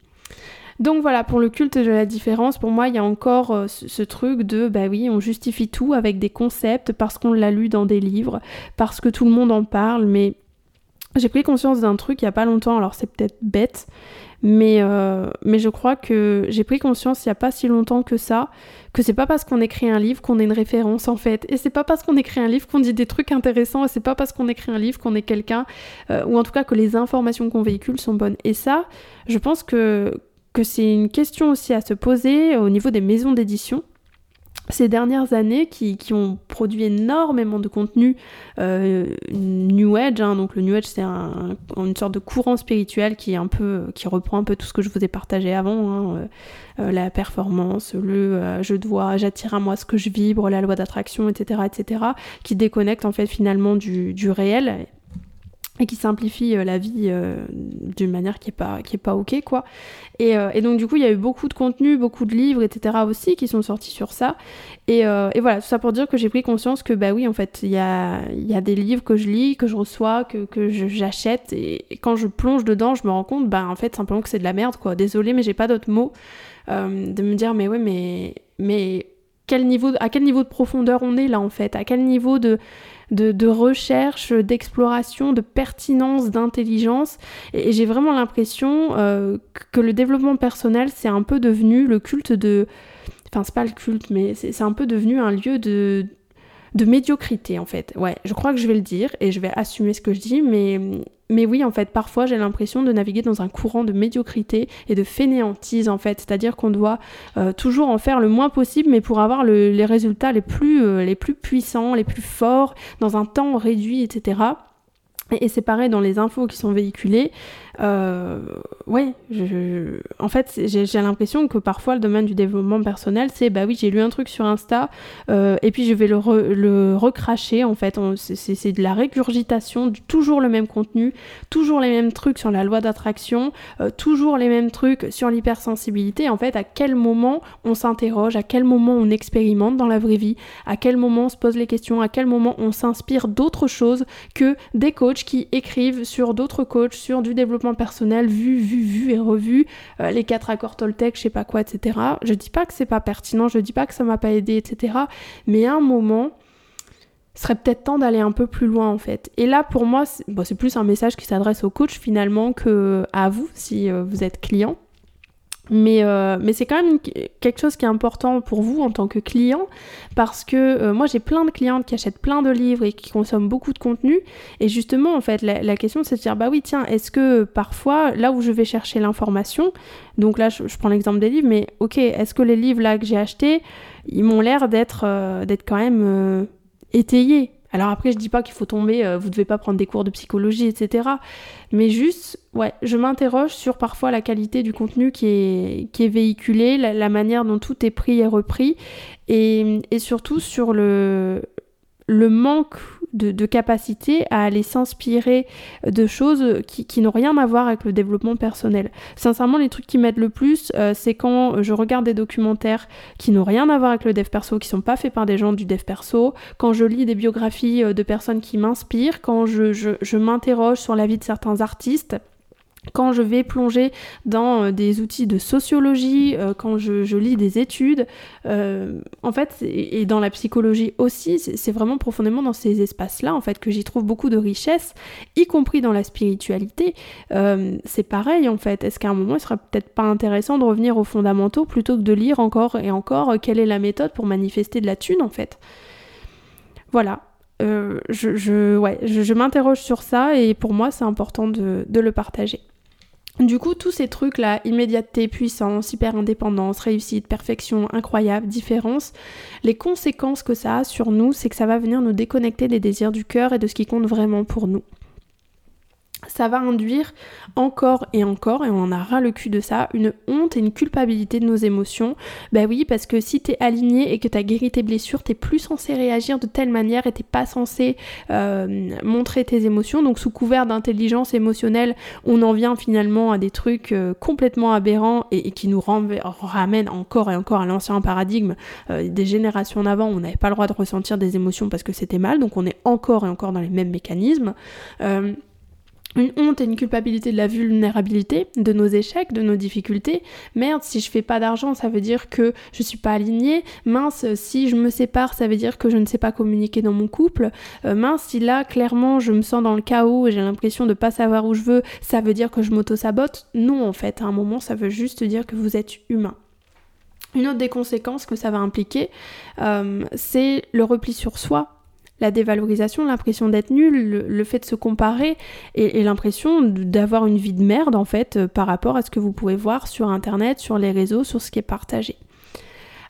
Donc voilà, pour le culte de la différence, pour moi, il y a encore euh, ce, truc de, bah oui, on justifie tout avec des concepts parce qu'on l'a lu dans des livres, parce que tout le monde en parle, mais j'ai pris conscience d'un truc il y a pas longtemps, alors c'est peut-être bête, mais, euh, je crois que j'ai pris conscience il y a pas si longtemps que ça, que c'est pas parce qu'on écrit un livre qu'on est une référence en fait, et c'est pas parce qu'on écrit un livre qu'on dit des trucs intéressants, et c'est pas parce qu'on écrit un livre qu'on est quelqu'un, euh, ou en tout cas que les informations qu'on véhicule sont bonnes. Et ça, je pense que que c'est une question aussi à se poser au niveau des maisons d'édition ces dernières années qui, ont produit énormément de contenu euh, New Age. Hein. donc le New Age c'est une sorte de courant spirituel qui un peu qui reprend un peu tout ce que je vous ai partagé avant, hein. euh, euh, la performance, le je dois, j'attire à moi ce que je vibre, la loi d'attraction, etc., etc., qui déconnecte en fait finalement du, du réel et qui simplifie euh, la vie euh, d'une manière qui est pas qui est pas ok quoi. Euh, et, donc du coup il y a eu beaucoup de contenu beaucoup de livres etc aussi qui sont sortis sur ça. Et, voilà tout ça pour dire que j'ai pris conscience que bah oui en fait il y a, y a des livres que je lis que je reçois que, que j'achète et, quand je plonge dedans je me rends compte bah en fait simplement que c'est de la merde quoi. Désolé mais j'ai pas d'autres mots de me dire mais ouais mais mais quel niveau, à quel niveau de profondeur on est là en fait, à quel niveau de, de, recherche, d'exploration, de pertinence, d'intelligence. Et, j'ai vraiment l'impression euh, que le développement personnel, c'est un peu devenu le culte de... Enfin, c'est pas le culte, mais c'est un peu devenu un lieu de, de médiocrité en fait. Ouais, je crois que je vais le dire et je vais assumer ce que je dis, mais, mais oui, en fait, parfois j'ai l'impression de naviguer dans un courant de médiocrité et de fainéantise en fait, c'est-à-dire qu'on doit euh, toujours en faire le moins possible, mais pour avoir les résultats les plus, euh, les plus puissants, les plus forts, dans un temps réduit, etc. Et c'est pareil dans les infos qui sont véhiculées. Euh, ouais, en fait, j'ai l'impression que parfois le domaine du développement personnel, c'est bah oui, j'ai lu un truc sur Insta euh, et puis je vais le, le recracher. En fait, c'est de la régurgitation, toujours le même contenu, toujours les mêmes trucs sur la loi d'attraction, euh, toujours les mêmes trucs sur l'hypersensibilité. En fait, à quel moment on s'interroge, à quel moment on expérimente dans la vraie vie, à quel moment on se pose les questions, à quel moment on s'inspire d'autres choses que des coachs qui écrivent sur d'autres coachs, sur du développement personnel, vu, vu, vu et revu, euh, les quatre accords Toltec, je sais pas quoi, etc. Je dis pas que c'est pas pertinent, je dis pas que ça m'a pas aidé, etc. Mais à un moment, serait peut-être temps d'aller un peu plus loin en fait. Et là, pour moi, c'est plus un message qui s'adresse au coach finalement que à vous si euh, vous êtes client. Mais, euh, mais c'est quand même quelque chose qui est important pour vous en tant que client parce que euh, moi j'ai plein de clientes qui achètent plein de livres et qui consomment beaucoup de contenu et justement en fait la, question c'est de dire bah oui tiens est-ce que parfois là où je vais chercher l'information donc là je, prends l'exemple des livres mais ok est-ce que les livres là que j'ai achetés ils m'ont l'air d'être euh, quand même étayés? Alors après, je dis pas qu'il faut tomber, vous devez pas prendre des cours de psychologie, etc. Mais juste, ouais, je m'interroge sur parfois la qualité du contenu qui est, qui est véhiculé, la, manière dont tout est pris et repris, et, et surtout sur le, le manque de, capacité à aller s'inspirer de choses qui, n'ont rien à voir avec le développement personnel. Sincèrement, les trucs qui m'aident le plus, euh, c'est quand je regarde des documentaires qui n'ont rien à voir avec le dev perso, qui sont pas faits par des gens du dev perso, quand je lis des biographies euh, de personnes qui m'inspirent, quand je m'interroge sur la vie de certains artistes quand je vais plonger dans euh, des outils de sociologie, euh, quand je, lis des études, euh, en fait, et dans la psychologie aussi, c'est vraiment profondément dans ces espaces-là, en fait, que j'y trouve beaucoup de richesse, y compris dans la spiritualité. c'est pareil, en fait. Est-ce qu'à un moment, il serait peut-être pas intéressant de revenir aux fondamentaux plutôt que de lire encore et encore quelle est la méthode pour manifester de la thune, en fait? Voilà, je, ouais, je, m'interroge sur ça et pour moi c'est important de le partager. Du coup, tous ces trucs-là, immédiateté, puissance, hyper indépendance, réussite, perfection, incroyable, différence, les conséquences que ça a sur nous, c'est que ça va venir nous déconnecter des désirs du cœur et de ce qui compte vraiment pour nous. Ça va induire encore et encore, et on en a ras le cul de ça, une honte et une culpabilité de nos émotions. Bah oui, parce que si t'es aligné et que t'as guéri tes blessures, t'es plus censé réagir de telle manière et t'es pas censé euh, montrer tes émotions. Donc sous couvert d'intelligence émotionnelle, on en vient finalement à des trucs euh, complètement aberrants et, qui nous ramènent encore et encore à l'ancien paradigme euh, des générations d'avant. On n'avait pas le droit de ressentir des émotions parce que c'était mal, donc on est encore et encore dans les mêmes mécanismes une honte et une culpabilité de la vulnérabilité, de nos échecs, de nos difficultés. Merde, si je fais pas d'argent, ça veut dire que je suis pas alignée. Mince, si je me sépare, ça veut dire que je ne sais pas communiquer dans mon couple. Euh, mince, si là, clairement, je me sens dans le chaos et j'ai l'impression de pas savoir où je veux, ça veut dire que je m'auto-sabote. Non, en fait, à un moment, ça veut juste dire que vous êtes humain. Une autre des conséquences que ça va impliquer, euh, c'est le repli sur soi, la dévalorisation, l'impression d'être nul, le, fait de se comparer et, l'impression d'avoir une vie de merde en fait euh, par rapport à ce que vous pouvez voir sur internet, sur les réseaux, sur ce qui est partagé.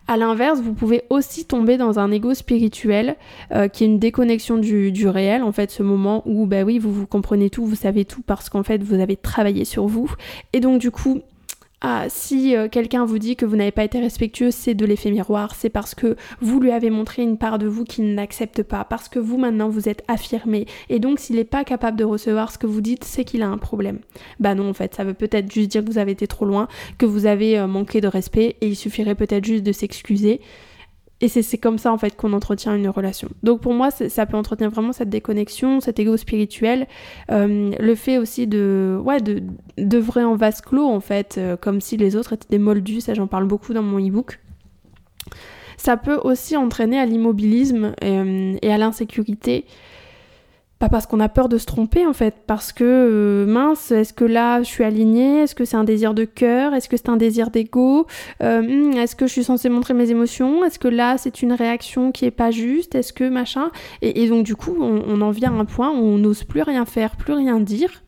A l'inverse, vous pouvez aussi tomber dans un ego spirituel euh, qui est une déconnexion du, du, réel, en fait, ce moment où, bah oui, vous vous comprenez tout, vous savez tout parce qu'en fait, vous avez travaillé sur vous. Et donc, du coup, ah, si euh, quelqu'un vous dit que vous n'avez pas été respectueux, c'est de l'effet miroir, c'est parce que vous lui avez montré une part de vous qu'il n'accepte pas, parce que vous maintenant vous êtes affirmé, et donc s'il n'est pas capable de recevoir ce que vous dites, c'est qu'il a un problème. Bah non, en fait, ça veut peut-être juste dire que vous avez été trop loin, que vous avez euh, manqué de respect, et il suffirait peut-être juste de s'excuser. Et c'est comme ça en fait qu'on entretient une relation. Donc pour moi, ça peut entretenir vraiment cette déconnexion, cet ego spirituel, euh, le fait aussi de ouais de d'œuvrer en vase clos en fait, euh, comme si les autres étaient des moldus. Ça j'en parle beaucoup dans mon e-book. Ça peut aussi entraîner à l'immobilisme euh, et à l'insécurité. Pas parce qu'on a peur de se tromper en fait, parce que euh, mince, est-ce que là je suis alignée? Est-ce que c'est un désir de cœur? Est-ce que c'est un désir d'ego? Euh, hmm, Est-ce que je suis censée montrer mes émotions? Est-ce que là c'est une réaction qui est pas juste? Est-ce que machin? Et, donc du coup on, en vient à un point où on n'ose plus rien faire, plus rien dire.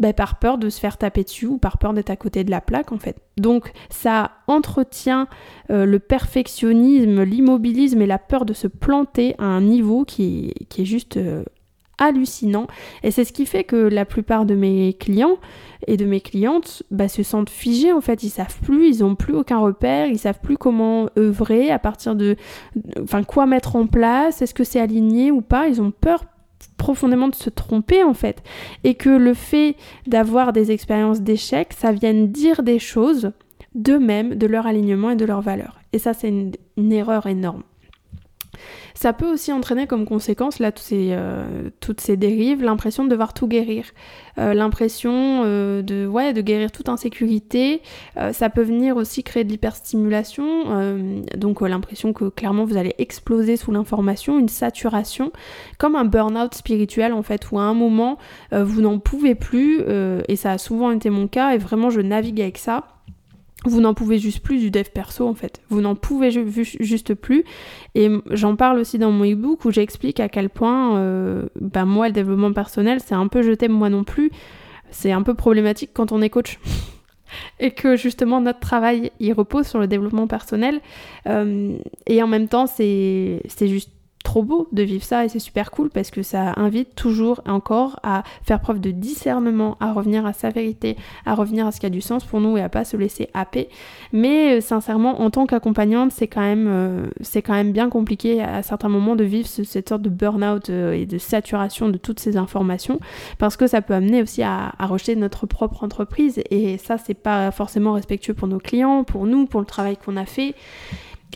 Ben, par peur de se faire taper dessus ou par peur d'être à côté de la plaque en fait. Donc ça entretient euh, le perfectionnisme, l'immobilisme et la peur de se planter à un niveau qui, qui est juste hallucinant. Et c'est ce qui fait que la plupart de mes clients et de mes clientes bah, se sentent figés en fait. Ils savent plus, ils ont plus aucun repère, ils savent plus comment œuvrer, à partir de. Enfin, quoi mettre en place, est-ce que c'est aligné ou pas. Ils ont peur profondément de se tromper en fait. Et que le fait d'avoir des expériences d'échec, ça vienne dire des choses d'eux-mêmes, de leur alignement et de leurs valeurs. Et ça, c'est une erreur énorme. Ça peut aussi entraîner comme conséquence, là, euh, toutes ces, dérives, l'impression de devoir tout guérir. Euh, l'impression euh, de, ouais, de guérir toute insécurité. ça peut venir aussi créer de l'hyperstimulation, donc l'impression que clairement vous allez exploser sous l'information, une saturation, comme un burn-out spirituel en fait, où à un moment vous n'en pouvez plus, et ça a souvent été mon cas, et vraiment je navigue avec ça vous n'en pouvez juste plus du dev perso en fait. Vous n'en pouvez juste plus. Et j'en parle aussi dans mon ebook où j'explique à quel point, euh, bah, moi, le développement personnel, c'est un peu je t'aime moi non plus. C'est un peu problématique quand on est coach. et que justement notre travail il repose sur le développement personnel euh, et en même temps c'est juste trop beau de vivre ça et c'est super cool parce que ça invite toujours encore à faire preuve de discernement, à revenir à sa vérité, à revenir à ce qui a du sens pour nous et à pas se laisser happer. Mais euh, sincèrement, en tant qu'accompagnante, c'est quand même euh, c'est quand même bien compliqué à, certains moments de vivre cette sorte de burn-out euh, et de saturation de toutes ces informations parce que ça peut amener aussi à, à rejeter notre propre entreprise et ça c'est pas forcément respectueux pour nos clients, pour nous, pour le travail qu'on a fait.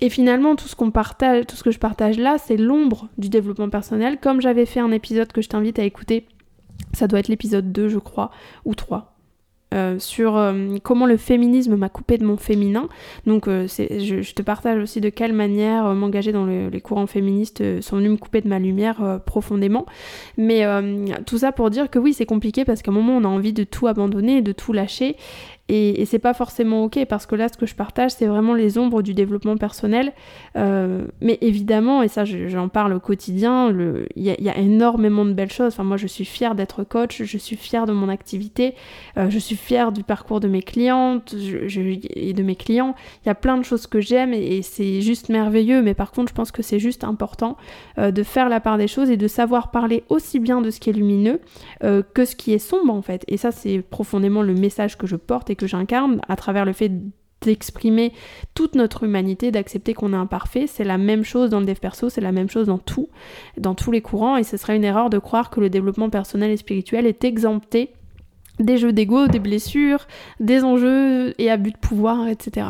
Et finalement, tout ce qu'on partage, tout ce que je partage là, c'est l'ombre du développement personnel. Comme j'avais fait un épisode que je t'invite à écouter, ça doit être l'épisode 2, je crois, ou 3. Euh, sur euh, comment le féminisme m'a coupé de mon féminin. Donc euh, je, je, te partage aussi de quelle manière m'engager dans les courants féministes sont venus me couper de ma lumière profondément. Mais tout ça pour dire que oui, c'est compliqué parce qu'à un moment on a envie de tout abandonner, de tout lâcher. Et, c'est pas forcément ok parce que là, ce que je partage, c'est vraiment les ombres du développement personnel. Euh, mais évidemment, et ça, j'en parle au quotidien, il y, a énormément de belles choses. Enfin, moi, je suis fière d'être coach, je suis fière de mon activité, euh, je suis fière du parcours de mes clientes et de mes clients. Il y a plein de choses que j'aime et, c'est juste merveilleux. Mais par contre, je pense que c'est juste important euh, de faire la part des choses et de savoir parler aussi bien de ce qui est lumineux que ce qui est sombre, en fait. Et ça, c'est profondément le message que je porte et que j'incarne à travers le fait d'exprimer toute notre humanité, d'accepter qu'on est imparfait. C'est la même chose dans le dev perso, c'est la même chose dans tout, dans tous les courants, et ce serait une erreur de croire que le développement personnel et spirituel est exempté des jeux d'ego, des blessures, des enjeux et abus de pouvoir, etc.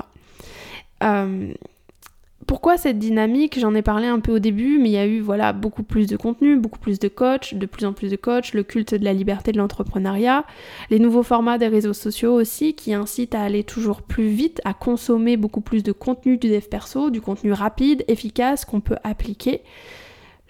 pourquoi cette dynamique J'en ai parlé un peu au début, mais il y a eu voilà beaucoup plus de contenu, beaucoup plus de coachs, de plus en plus de coachs, le culte de la liberté de l'entrepreneuriat, les nouveaux formats des réseaux sociaux aussi qui incitent à aller toujours plus vite, à consommer beaucoup plus de contenu du dev perso, du contenu rapide, efficace qu'on peut appliquer.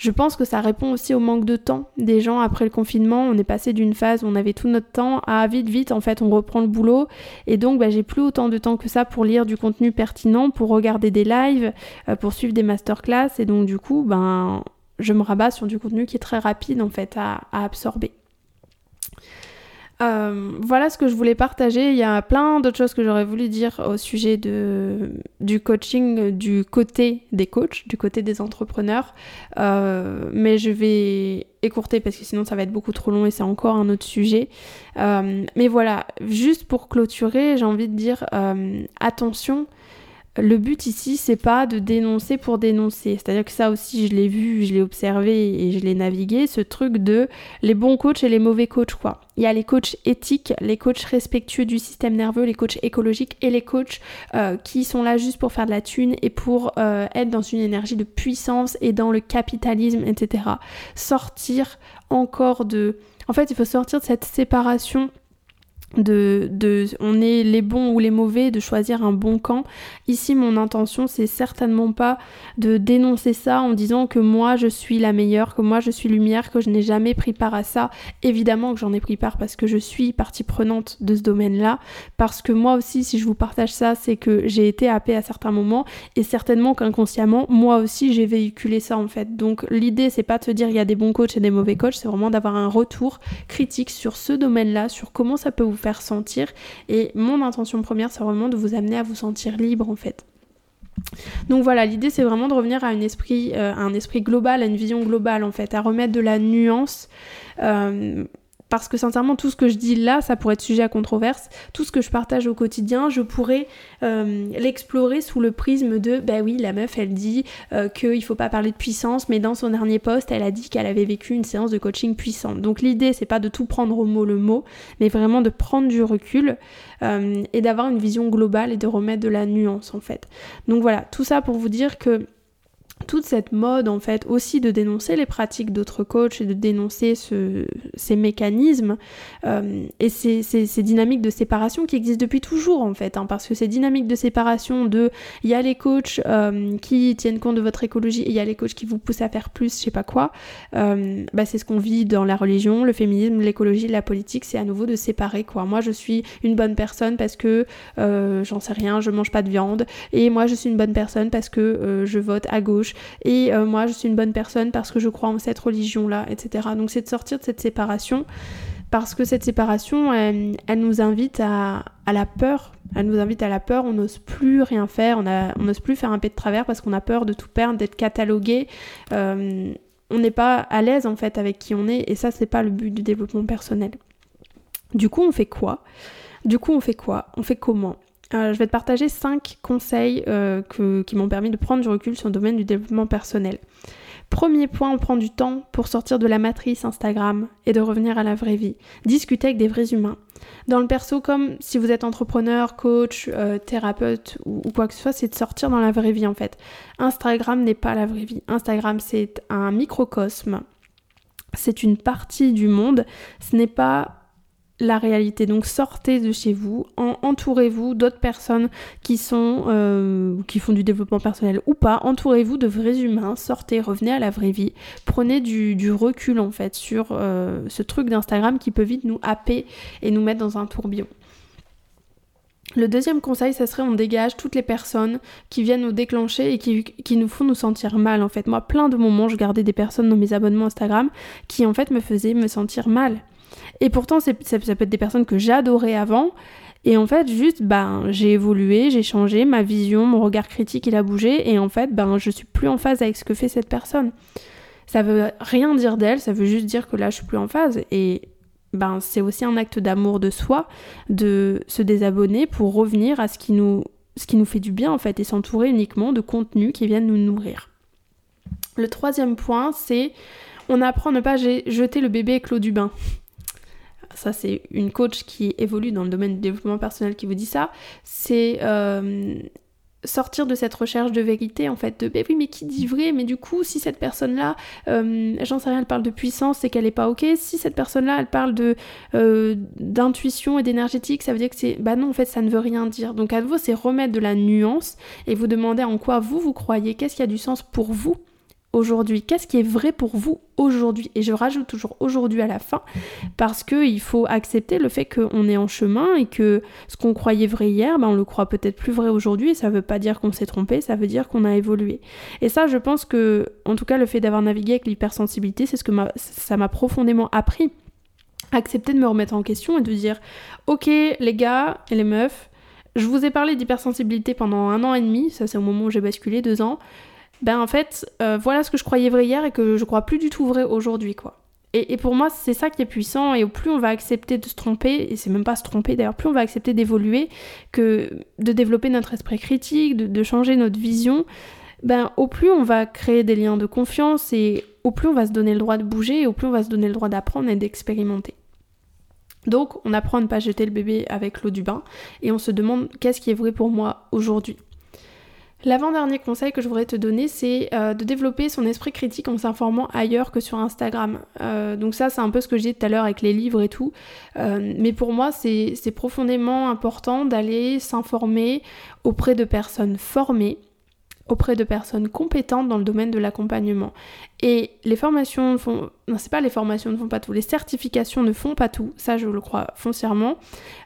Je pense que ça répond aussi au manque de temps des gens après le confinement. On est passé d'une phase où on avait tout notre temps à vite, vite, en fait, on reprend le boulot. Et donc, bah, j'ai plus autant de temps que ça pour lire du contenu pertinent, pour regarder des lives, euh, pour suivre des masterclass. Et donc, du coup, ben, je me rabats sur du contenu qui est très rapide, en fait, à absorber. Euh, voilà ce que je voulais partager. Il y a plein d'autres choses que j'aurais voulu dire au sujet de, du coaching du côté des coachs, du côté des entrepreneurs. Euh, mais je vais écourter parce que sinon ça va être beaucoup trop long et c'est encore un autre sujet. Euh, mais voilà, juste pour clôturer, j'ai envie de dire attention le but ici, c'est pas de dénoncer pour dénoncer. C'est-à-dire que ça aussi, je l'ai vu, je l'ai observé et je l'ai navigué, ce truc de les bons coachs et les mauvais coachs, quoi. Il y a les coachs éthiques, les coachs respectueux du système nerveux, les coachs écologiques et les coachs euh, qui sont là juste pour faire de la thune et pour euh, être dans une énergie de puissance et dans le capitalisme, etc. Sortir encore de... En fait, il faut sortir de cette séparation de, de, on est les bons ou les mauvais, de choisir un bon camp. Ici, mon intention, c'est certainement pas de dénoncer ça en disant que moi je suis la meilleure, que moi je suis lumière, que je n'ai jamais pris part à ça. Évidemment que j'en ai pris part parce que je suis partie prenante de ce domaine-là, parce que moi aussi, si je vous partage ça, c'est que j'ai été happée à certains moments et certainement qu'inconsciemment, moi aussi, j'ai véhiculé ça en fait. Donc l'idée, c'est pas de se dire il y a des bons coachs et des mauvais coachs, c'est vraiment d'avoir un retour critique sur ce domaine-là, sur comment ça peut vous faire sentir. Et mon intention première, c'est vraiment de vous amener à vous sentir libre en fait. Donc voilà, l'idée c'est vraiment de revenir à un esprit, euh, un esprit global, à une vision globale en fait, à remettre de la nuance. Euh, parce que sincèrement, tout ce que je dis là, ça pourrait être sujet à controverse. Tout ce que je partage au quotidien, je pourrais euh, l'explorer sous le prisme de, bah oui, la meuf, elle dit euh, qu'il faut pas parler de puissance, mais dans son dernier poste, elle a dit qu'elle avait vécu une séance de coaching puissante. Donc l'idée, c'est pas de tout prendre au mot le mot, mais vraiment de prendre du recul euh, et d'avoir une vision globale et de remettre de la nuance en fait. Donc voilà, tout ça pour vous dire que toute cette mode en fait aussi de dénoncer les pratiques d'autres coachs et de dénoncer ces mécanismes euh, et ces, dynamiques de séparation qui existent depuis toujours en fait hein, parce que ces dynamiques de séparation de il y a les coachs euh, qui tiennent compte de votre écologie et il y a les coachs qui vous poussent à faire plus je sais pas quoi euh, bah, c'est ce qu'on vit dans la religion le féminisme l'écologie la politique c'est à nouveau de séparer quoi. Moi je suis une bonne personne parce que j'en sais rien je mange pas de viande et moi je suis une bonne personne parce que je vote à gauche et euh, moi je suis une bonne personne parce que je crois en cette religion-là, etc. Donc c'est de sortir de cette séparation parce que cette séparation, elle, nous invite à, la peur. Elle nous invite à la peur, on n'ose plus rien faire, on n'ose plus faire un pet de travers parce qu'on a peur de tout perdre, d'être catalogué. Euh, on n'est pas à l'aise en fait avec qui on est et ça c'est pas le but du développement personnel. Du coup on fait quoi? Du coup on fait quoi? On fait comment? Euh, je vais te partager 5 conseils euh, qui m'ont permis de prendre du recul sur le domaine du développement personnel. Premier point, on prend du temps pour sortir de la matrice Instagram et de revenir à la vraie vie. Discuter avec des vrais humains. Dans le perso, comme si vous êtes entrepreneur, coach, euh, thérapeute ou, ou, quoi que ce soit, c'est de sortir dans la vraie vie en fait. Instagram n'est pas la vraie vie. Instagram, c'est un microcosme. C'est une partie du monde. Ce n'est pas la réalité. Donc sortez de chez vous, entourez-vous d'autres personnes qui sont euh, qui font du développement personnel ou pas. Entourez-vous de vrais humains. Sortez, revenez à la vraie vie. Prenez du, recul en fait sur euh, ce truc d'Instagram qui peut vite nous happer et nous mettre dans un tourbillon. Le deuxième conseil, ça serait on dégage toutes les personnes qui viennent nous déclencher et qui, qui, nous font nous sentir mal en fait. Moi, plein de moments, je gardais des personnes dans mes abonnements Instagram qui en fait me faisaient me sentir mal. Et pourtant, ça, ça peut être des personnes que j'adorais avant. Et en fait, juste, ben, j'ai évolué, j'ai changé, ma vision, mon regard critique, il a bougé. Et en fait, ben, je suis plus en phase avec ce que fait cette personne. Ça veut rien dire d'elle, ça veut juste dire que là, je suis plus en phase. Et ben, c'est aussi un acte d'amour de soi de se désabonner pour revenir à ce qui nous, ce qui nous fait du bien en fait et s'entourer uniquement de contenus qui viennent nous nourrir. Le troisième point, c'est on apprend à ne pas jeter le bébé éclos du bain. Ça, c'est une coach qui évolue dans le domaine du développement personnel qui vous dit ça. C'est euh, sortir de cette recherche de vérité en fait de ben oui mais qui dit vrai? Mais du coup si cette personne là euh, j'en sais rien elle parle de puissance c'est qu'elle est pas ok si cette personne là elle parle de euh, d'intuition et d'énergétique ça veut dire que c'est bah non en fait ça ne veut rien dire. Donc à nouveau c'est remettre de la nuance et vous demander en quoi vous vous croyez qu'est-ce qui a du sens pour vous? Aujourd'hui Qu'est-ce qui est vrai pour vous aujourd'hui? Et je rajoute toujours aujourd'hui à la fin parce qu'il faut accepter le fait qu'on est en chemin et que ce qu'on croyait vrai hier, ben on le croit peut-être plus vrai aujourd'hui et ça veut pas dire qu'on s'est trompé, ça veut dire qu'on a évolué. Et ça, je pense que, en tout cas, le fait d'avoir navigué avec l'hypersensibilité, c'est ce que ça m'a profondément appris. Accepter de me remettre en question et de dire, ok les gars et les meufs, je vous ai parlé d'hypersensibilité pendant un an et demi, ça c'est au moment où j'ai basculé, deux ans ben en fait, euh, voilà ce que je croyais vrai hier et que je crois plus du tout vrai aujourd'hui, quoi. Et, pour moi, c'est ça qui est puissant, et au plus on va accepter de se tromper, et c'est même pas se tromper d'ailleurs, plus on va accepter d'évoluer, que de développer notre esprit critique, de, changer notre vision, ben au plus on va créer des liens de confiance, et au plus on va se donner le droit de bouger, et au plus on va se donner le droit d'apprendre et d'expérimenter. Donc on apprend à ne pas jeter le bébé avec l'eau du bain, et on se demande qu'est-ce qui est vrai pour moi aujourd'hui. L'avant-dernier conseil que je voudrais te donner, c'est euh, de développer son esprit critique en s'informant ailleurs que sur Instagram. Euh, donc ça, c'est un peu ce que j'ai dit tout à l'heure avec les livres et tout. Euh, mais pour moi, c'est profondément important d'aller s'informer auprès de personnes formées auprès de personnes compétentes dans le domaine de l'accompagnement. Et les formations ne font... Non, c'est pas les formations ne font pas tout. Les certifications ne font pas tout. Ça, je le crois foncièrement.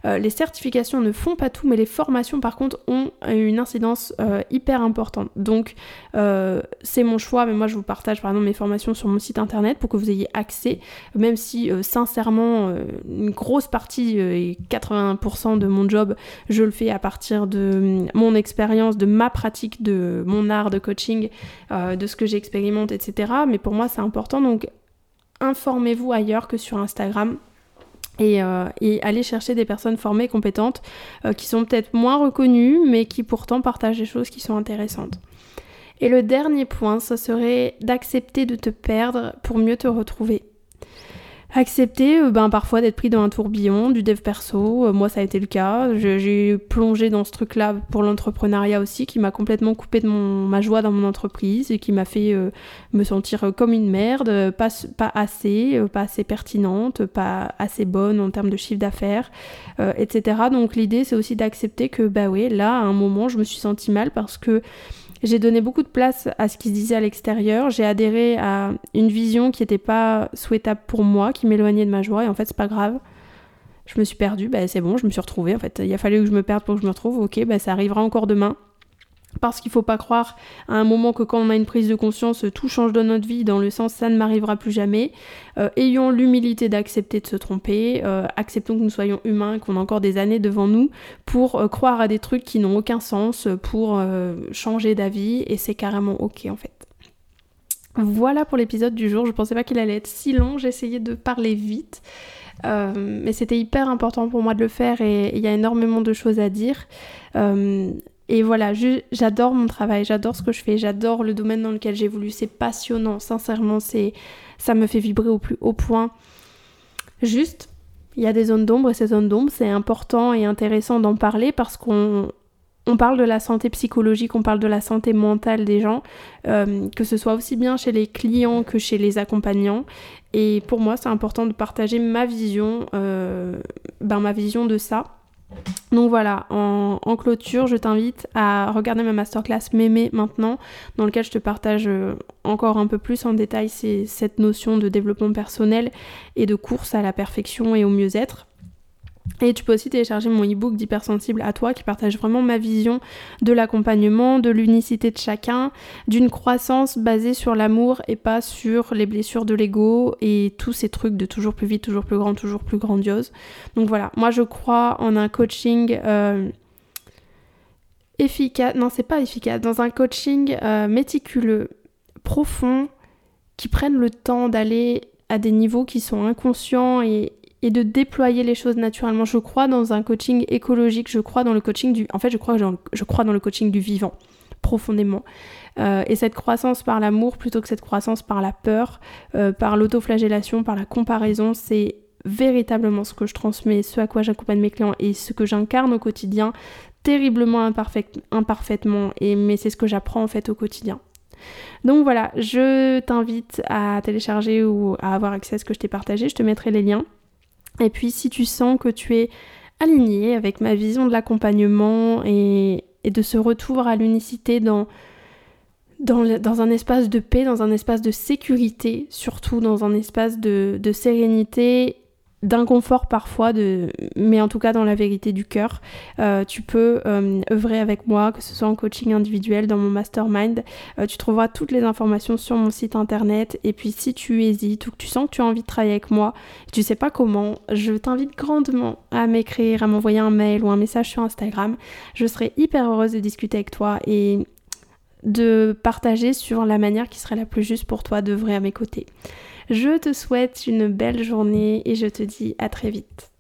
Euh, les certifications ne font pas tout, mais les formations, par contre, ont une incidence euh, hyper importante. Donc, euh, c'est mon choix, mais moi, je vous partage, par exemple, mes formations sur mon site internet pour que vous ayez accès, même si, sincèrement, une grosse partie, et 80% de mon job, je le fais à partir de mon expérience, de ma pratique, de mon art de coaching, de ce que j'expérimente, etc mais pour moi c'est important. Donc informez-vous ailleurs que sur Instagram. Et, euh, allez chercher des personnes formées, compétentes, euh, qui sont peut-être moins reconnues, mais qui pourtant partagent des choses qui sont intéressantes. Et le dernier point, ce serait d'accepter de te perdre pour mieux te retrouver. Accepter euh, ben, parfois d'être pris dans un tourbillon du dev perso, euh, moi ça a été le cas, j'ai plongé dans ce truc-là pour l'entrepreneuriat aussi qui m'a complètement coupé de mon, ma joie dans mon entreprise et qui m'a fait euh, me sentir comme une merde, pas, pas assez, pas assez pertinente, pas assez bonne en termes de chiffre d'affaires, etc. Donc l'idée c'est aussi d'accepter que bah oui, là à un moment je me suis sentie mal parce que j'ai donné beaucoup de place à ce qui se disait à l'extérieur. J'ai adhéré à une vision qui n'était pas souhaitable pour moi, qui m'éloignait de ma joie. Et en fait, c'est pas grave. Je me suis perdue, bah, c'est bon, je me suis retrouvée. En fait, il a fallu que je me perde pour que je me retrouve. Ok, bah, ça arrivera encore demain. Parce qu'il ne faut pas croire à un moment que quand on a une prise de conscience, tout change dans notre vie, dans le sens ça ne m'arrivera plus jamais. Euh, ayons l'humilité d'accepter de se tromper, euh, acceptons que nous soyons humains, qu'on a encore des années devant nous pour euh, croire à des trucs qui n'ont aucun sens, pour changer d'avis, et c'est carrément ok en fait. Voilà pour l'épisode du jour, je pensais pas qu'il allait être si long, essayé de parler vite. mais c'était hyper important pour moi de le faire et il y a énormément de choses à dire. Et voilà, j'adore mon travail, j'adore ce que je fais, j'adore le domaine dans lequel j'évolue, c'est passionnant, sincèrement, c'est ça me fait vibrer au plus haut point. Juste, il y a des zones d'ombre et ces zones d'ombre, c'est important et intéressant d'en parler parce qu'on on parle de la santé psychologique, on parle de la santé mentale des gens, euh, que ce soit aussi bien chez les clients que chez les accompagnants. Et pour moi, c'est important de partager ma vision, euh, ben, ma vision de ça donc voilà, en, clôture, je t'invite à regarder ma masterclass Mémé maintenant, dans lequel je te partage euh, encore un peu plus en détail cette notion de développement personnel et de course à la perfection et au mieux-être. Et tu peux aussi télécharger mon e-book d'hypersensible à toi qui partage vraiment ma vision de l'accompagnement, de l'unicité de chacun, d'une croissance basée sur l'amour et pas sur les blessures de l'ego et tous ces trucs de toujours plus vite, toujours plus grand, toujours plus grandiose. Donc voilà, moi je crois en un coaching euh, efficace, non c'est pas efficace, dans un coaching euh, méticuleux, profond, qui prenne le temps d'aller à des niveaux qui sont inconscients et, et de déployer les choses naturellement. Je crois dans un coaching écologique, je crois dans le coaching du... En fait, je crois, je crois dans le coaching du vivant, profondément. Euh, et cette croissance par l'amour plutôt que cette croissance par la peur, euh, par l'autoflagellation, par la comparaison, c'est véritablement ce que je transmets, ce à quoi j'accompagne mes clients et ce que j'incarne au quotidien, terriblement imparfaitement, et, mais c'est ce que j'apprends en fait au quotidien. Donc voilà, je t'invite à télécharger ou à avoir accès à ce que je t'ai partagé, je te mettrai les liens. Et puis si tu sens que tu es aligné avec ma vision de l'accompagnement et, de ce retour à l'unicité dans, un espace de paix, dans un espace de sécurité, surtout dans un espace de sérénité d'inconfort parfois, mais en tout cas dans la vérité du cœur. Euh, tu peux euh, œuvrer avec moi, que ce soit en coaching individuel, dans mon mastermind. Euh, tu trouveras toutes les informations sur mon site internet. Et puis si tu hésites ou que tu sens que tu as envie de travailler avec moi, tu sais pas comment, je t'invite grandement à m'écrire, à m'envoyer un mail ou un message sur Instagram. Je serai hyper heureuse de discuter avec toi et de partager sur la manière qui serait la plus juste pour toi d'œuvrer à mes côtés. Je te souhaite une belle journée et je te dis à très vite.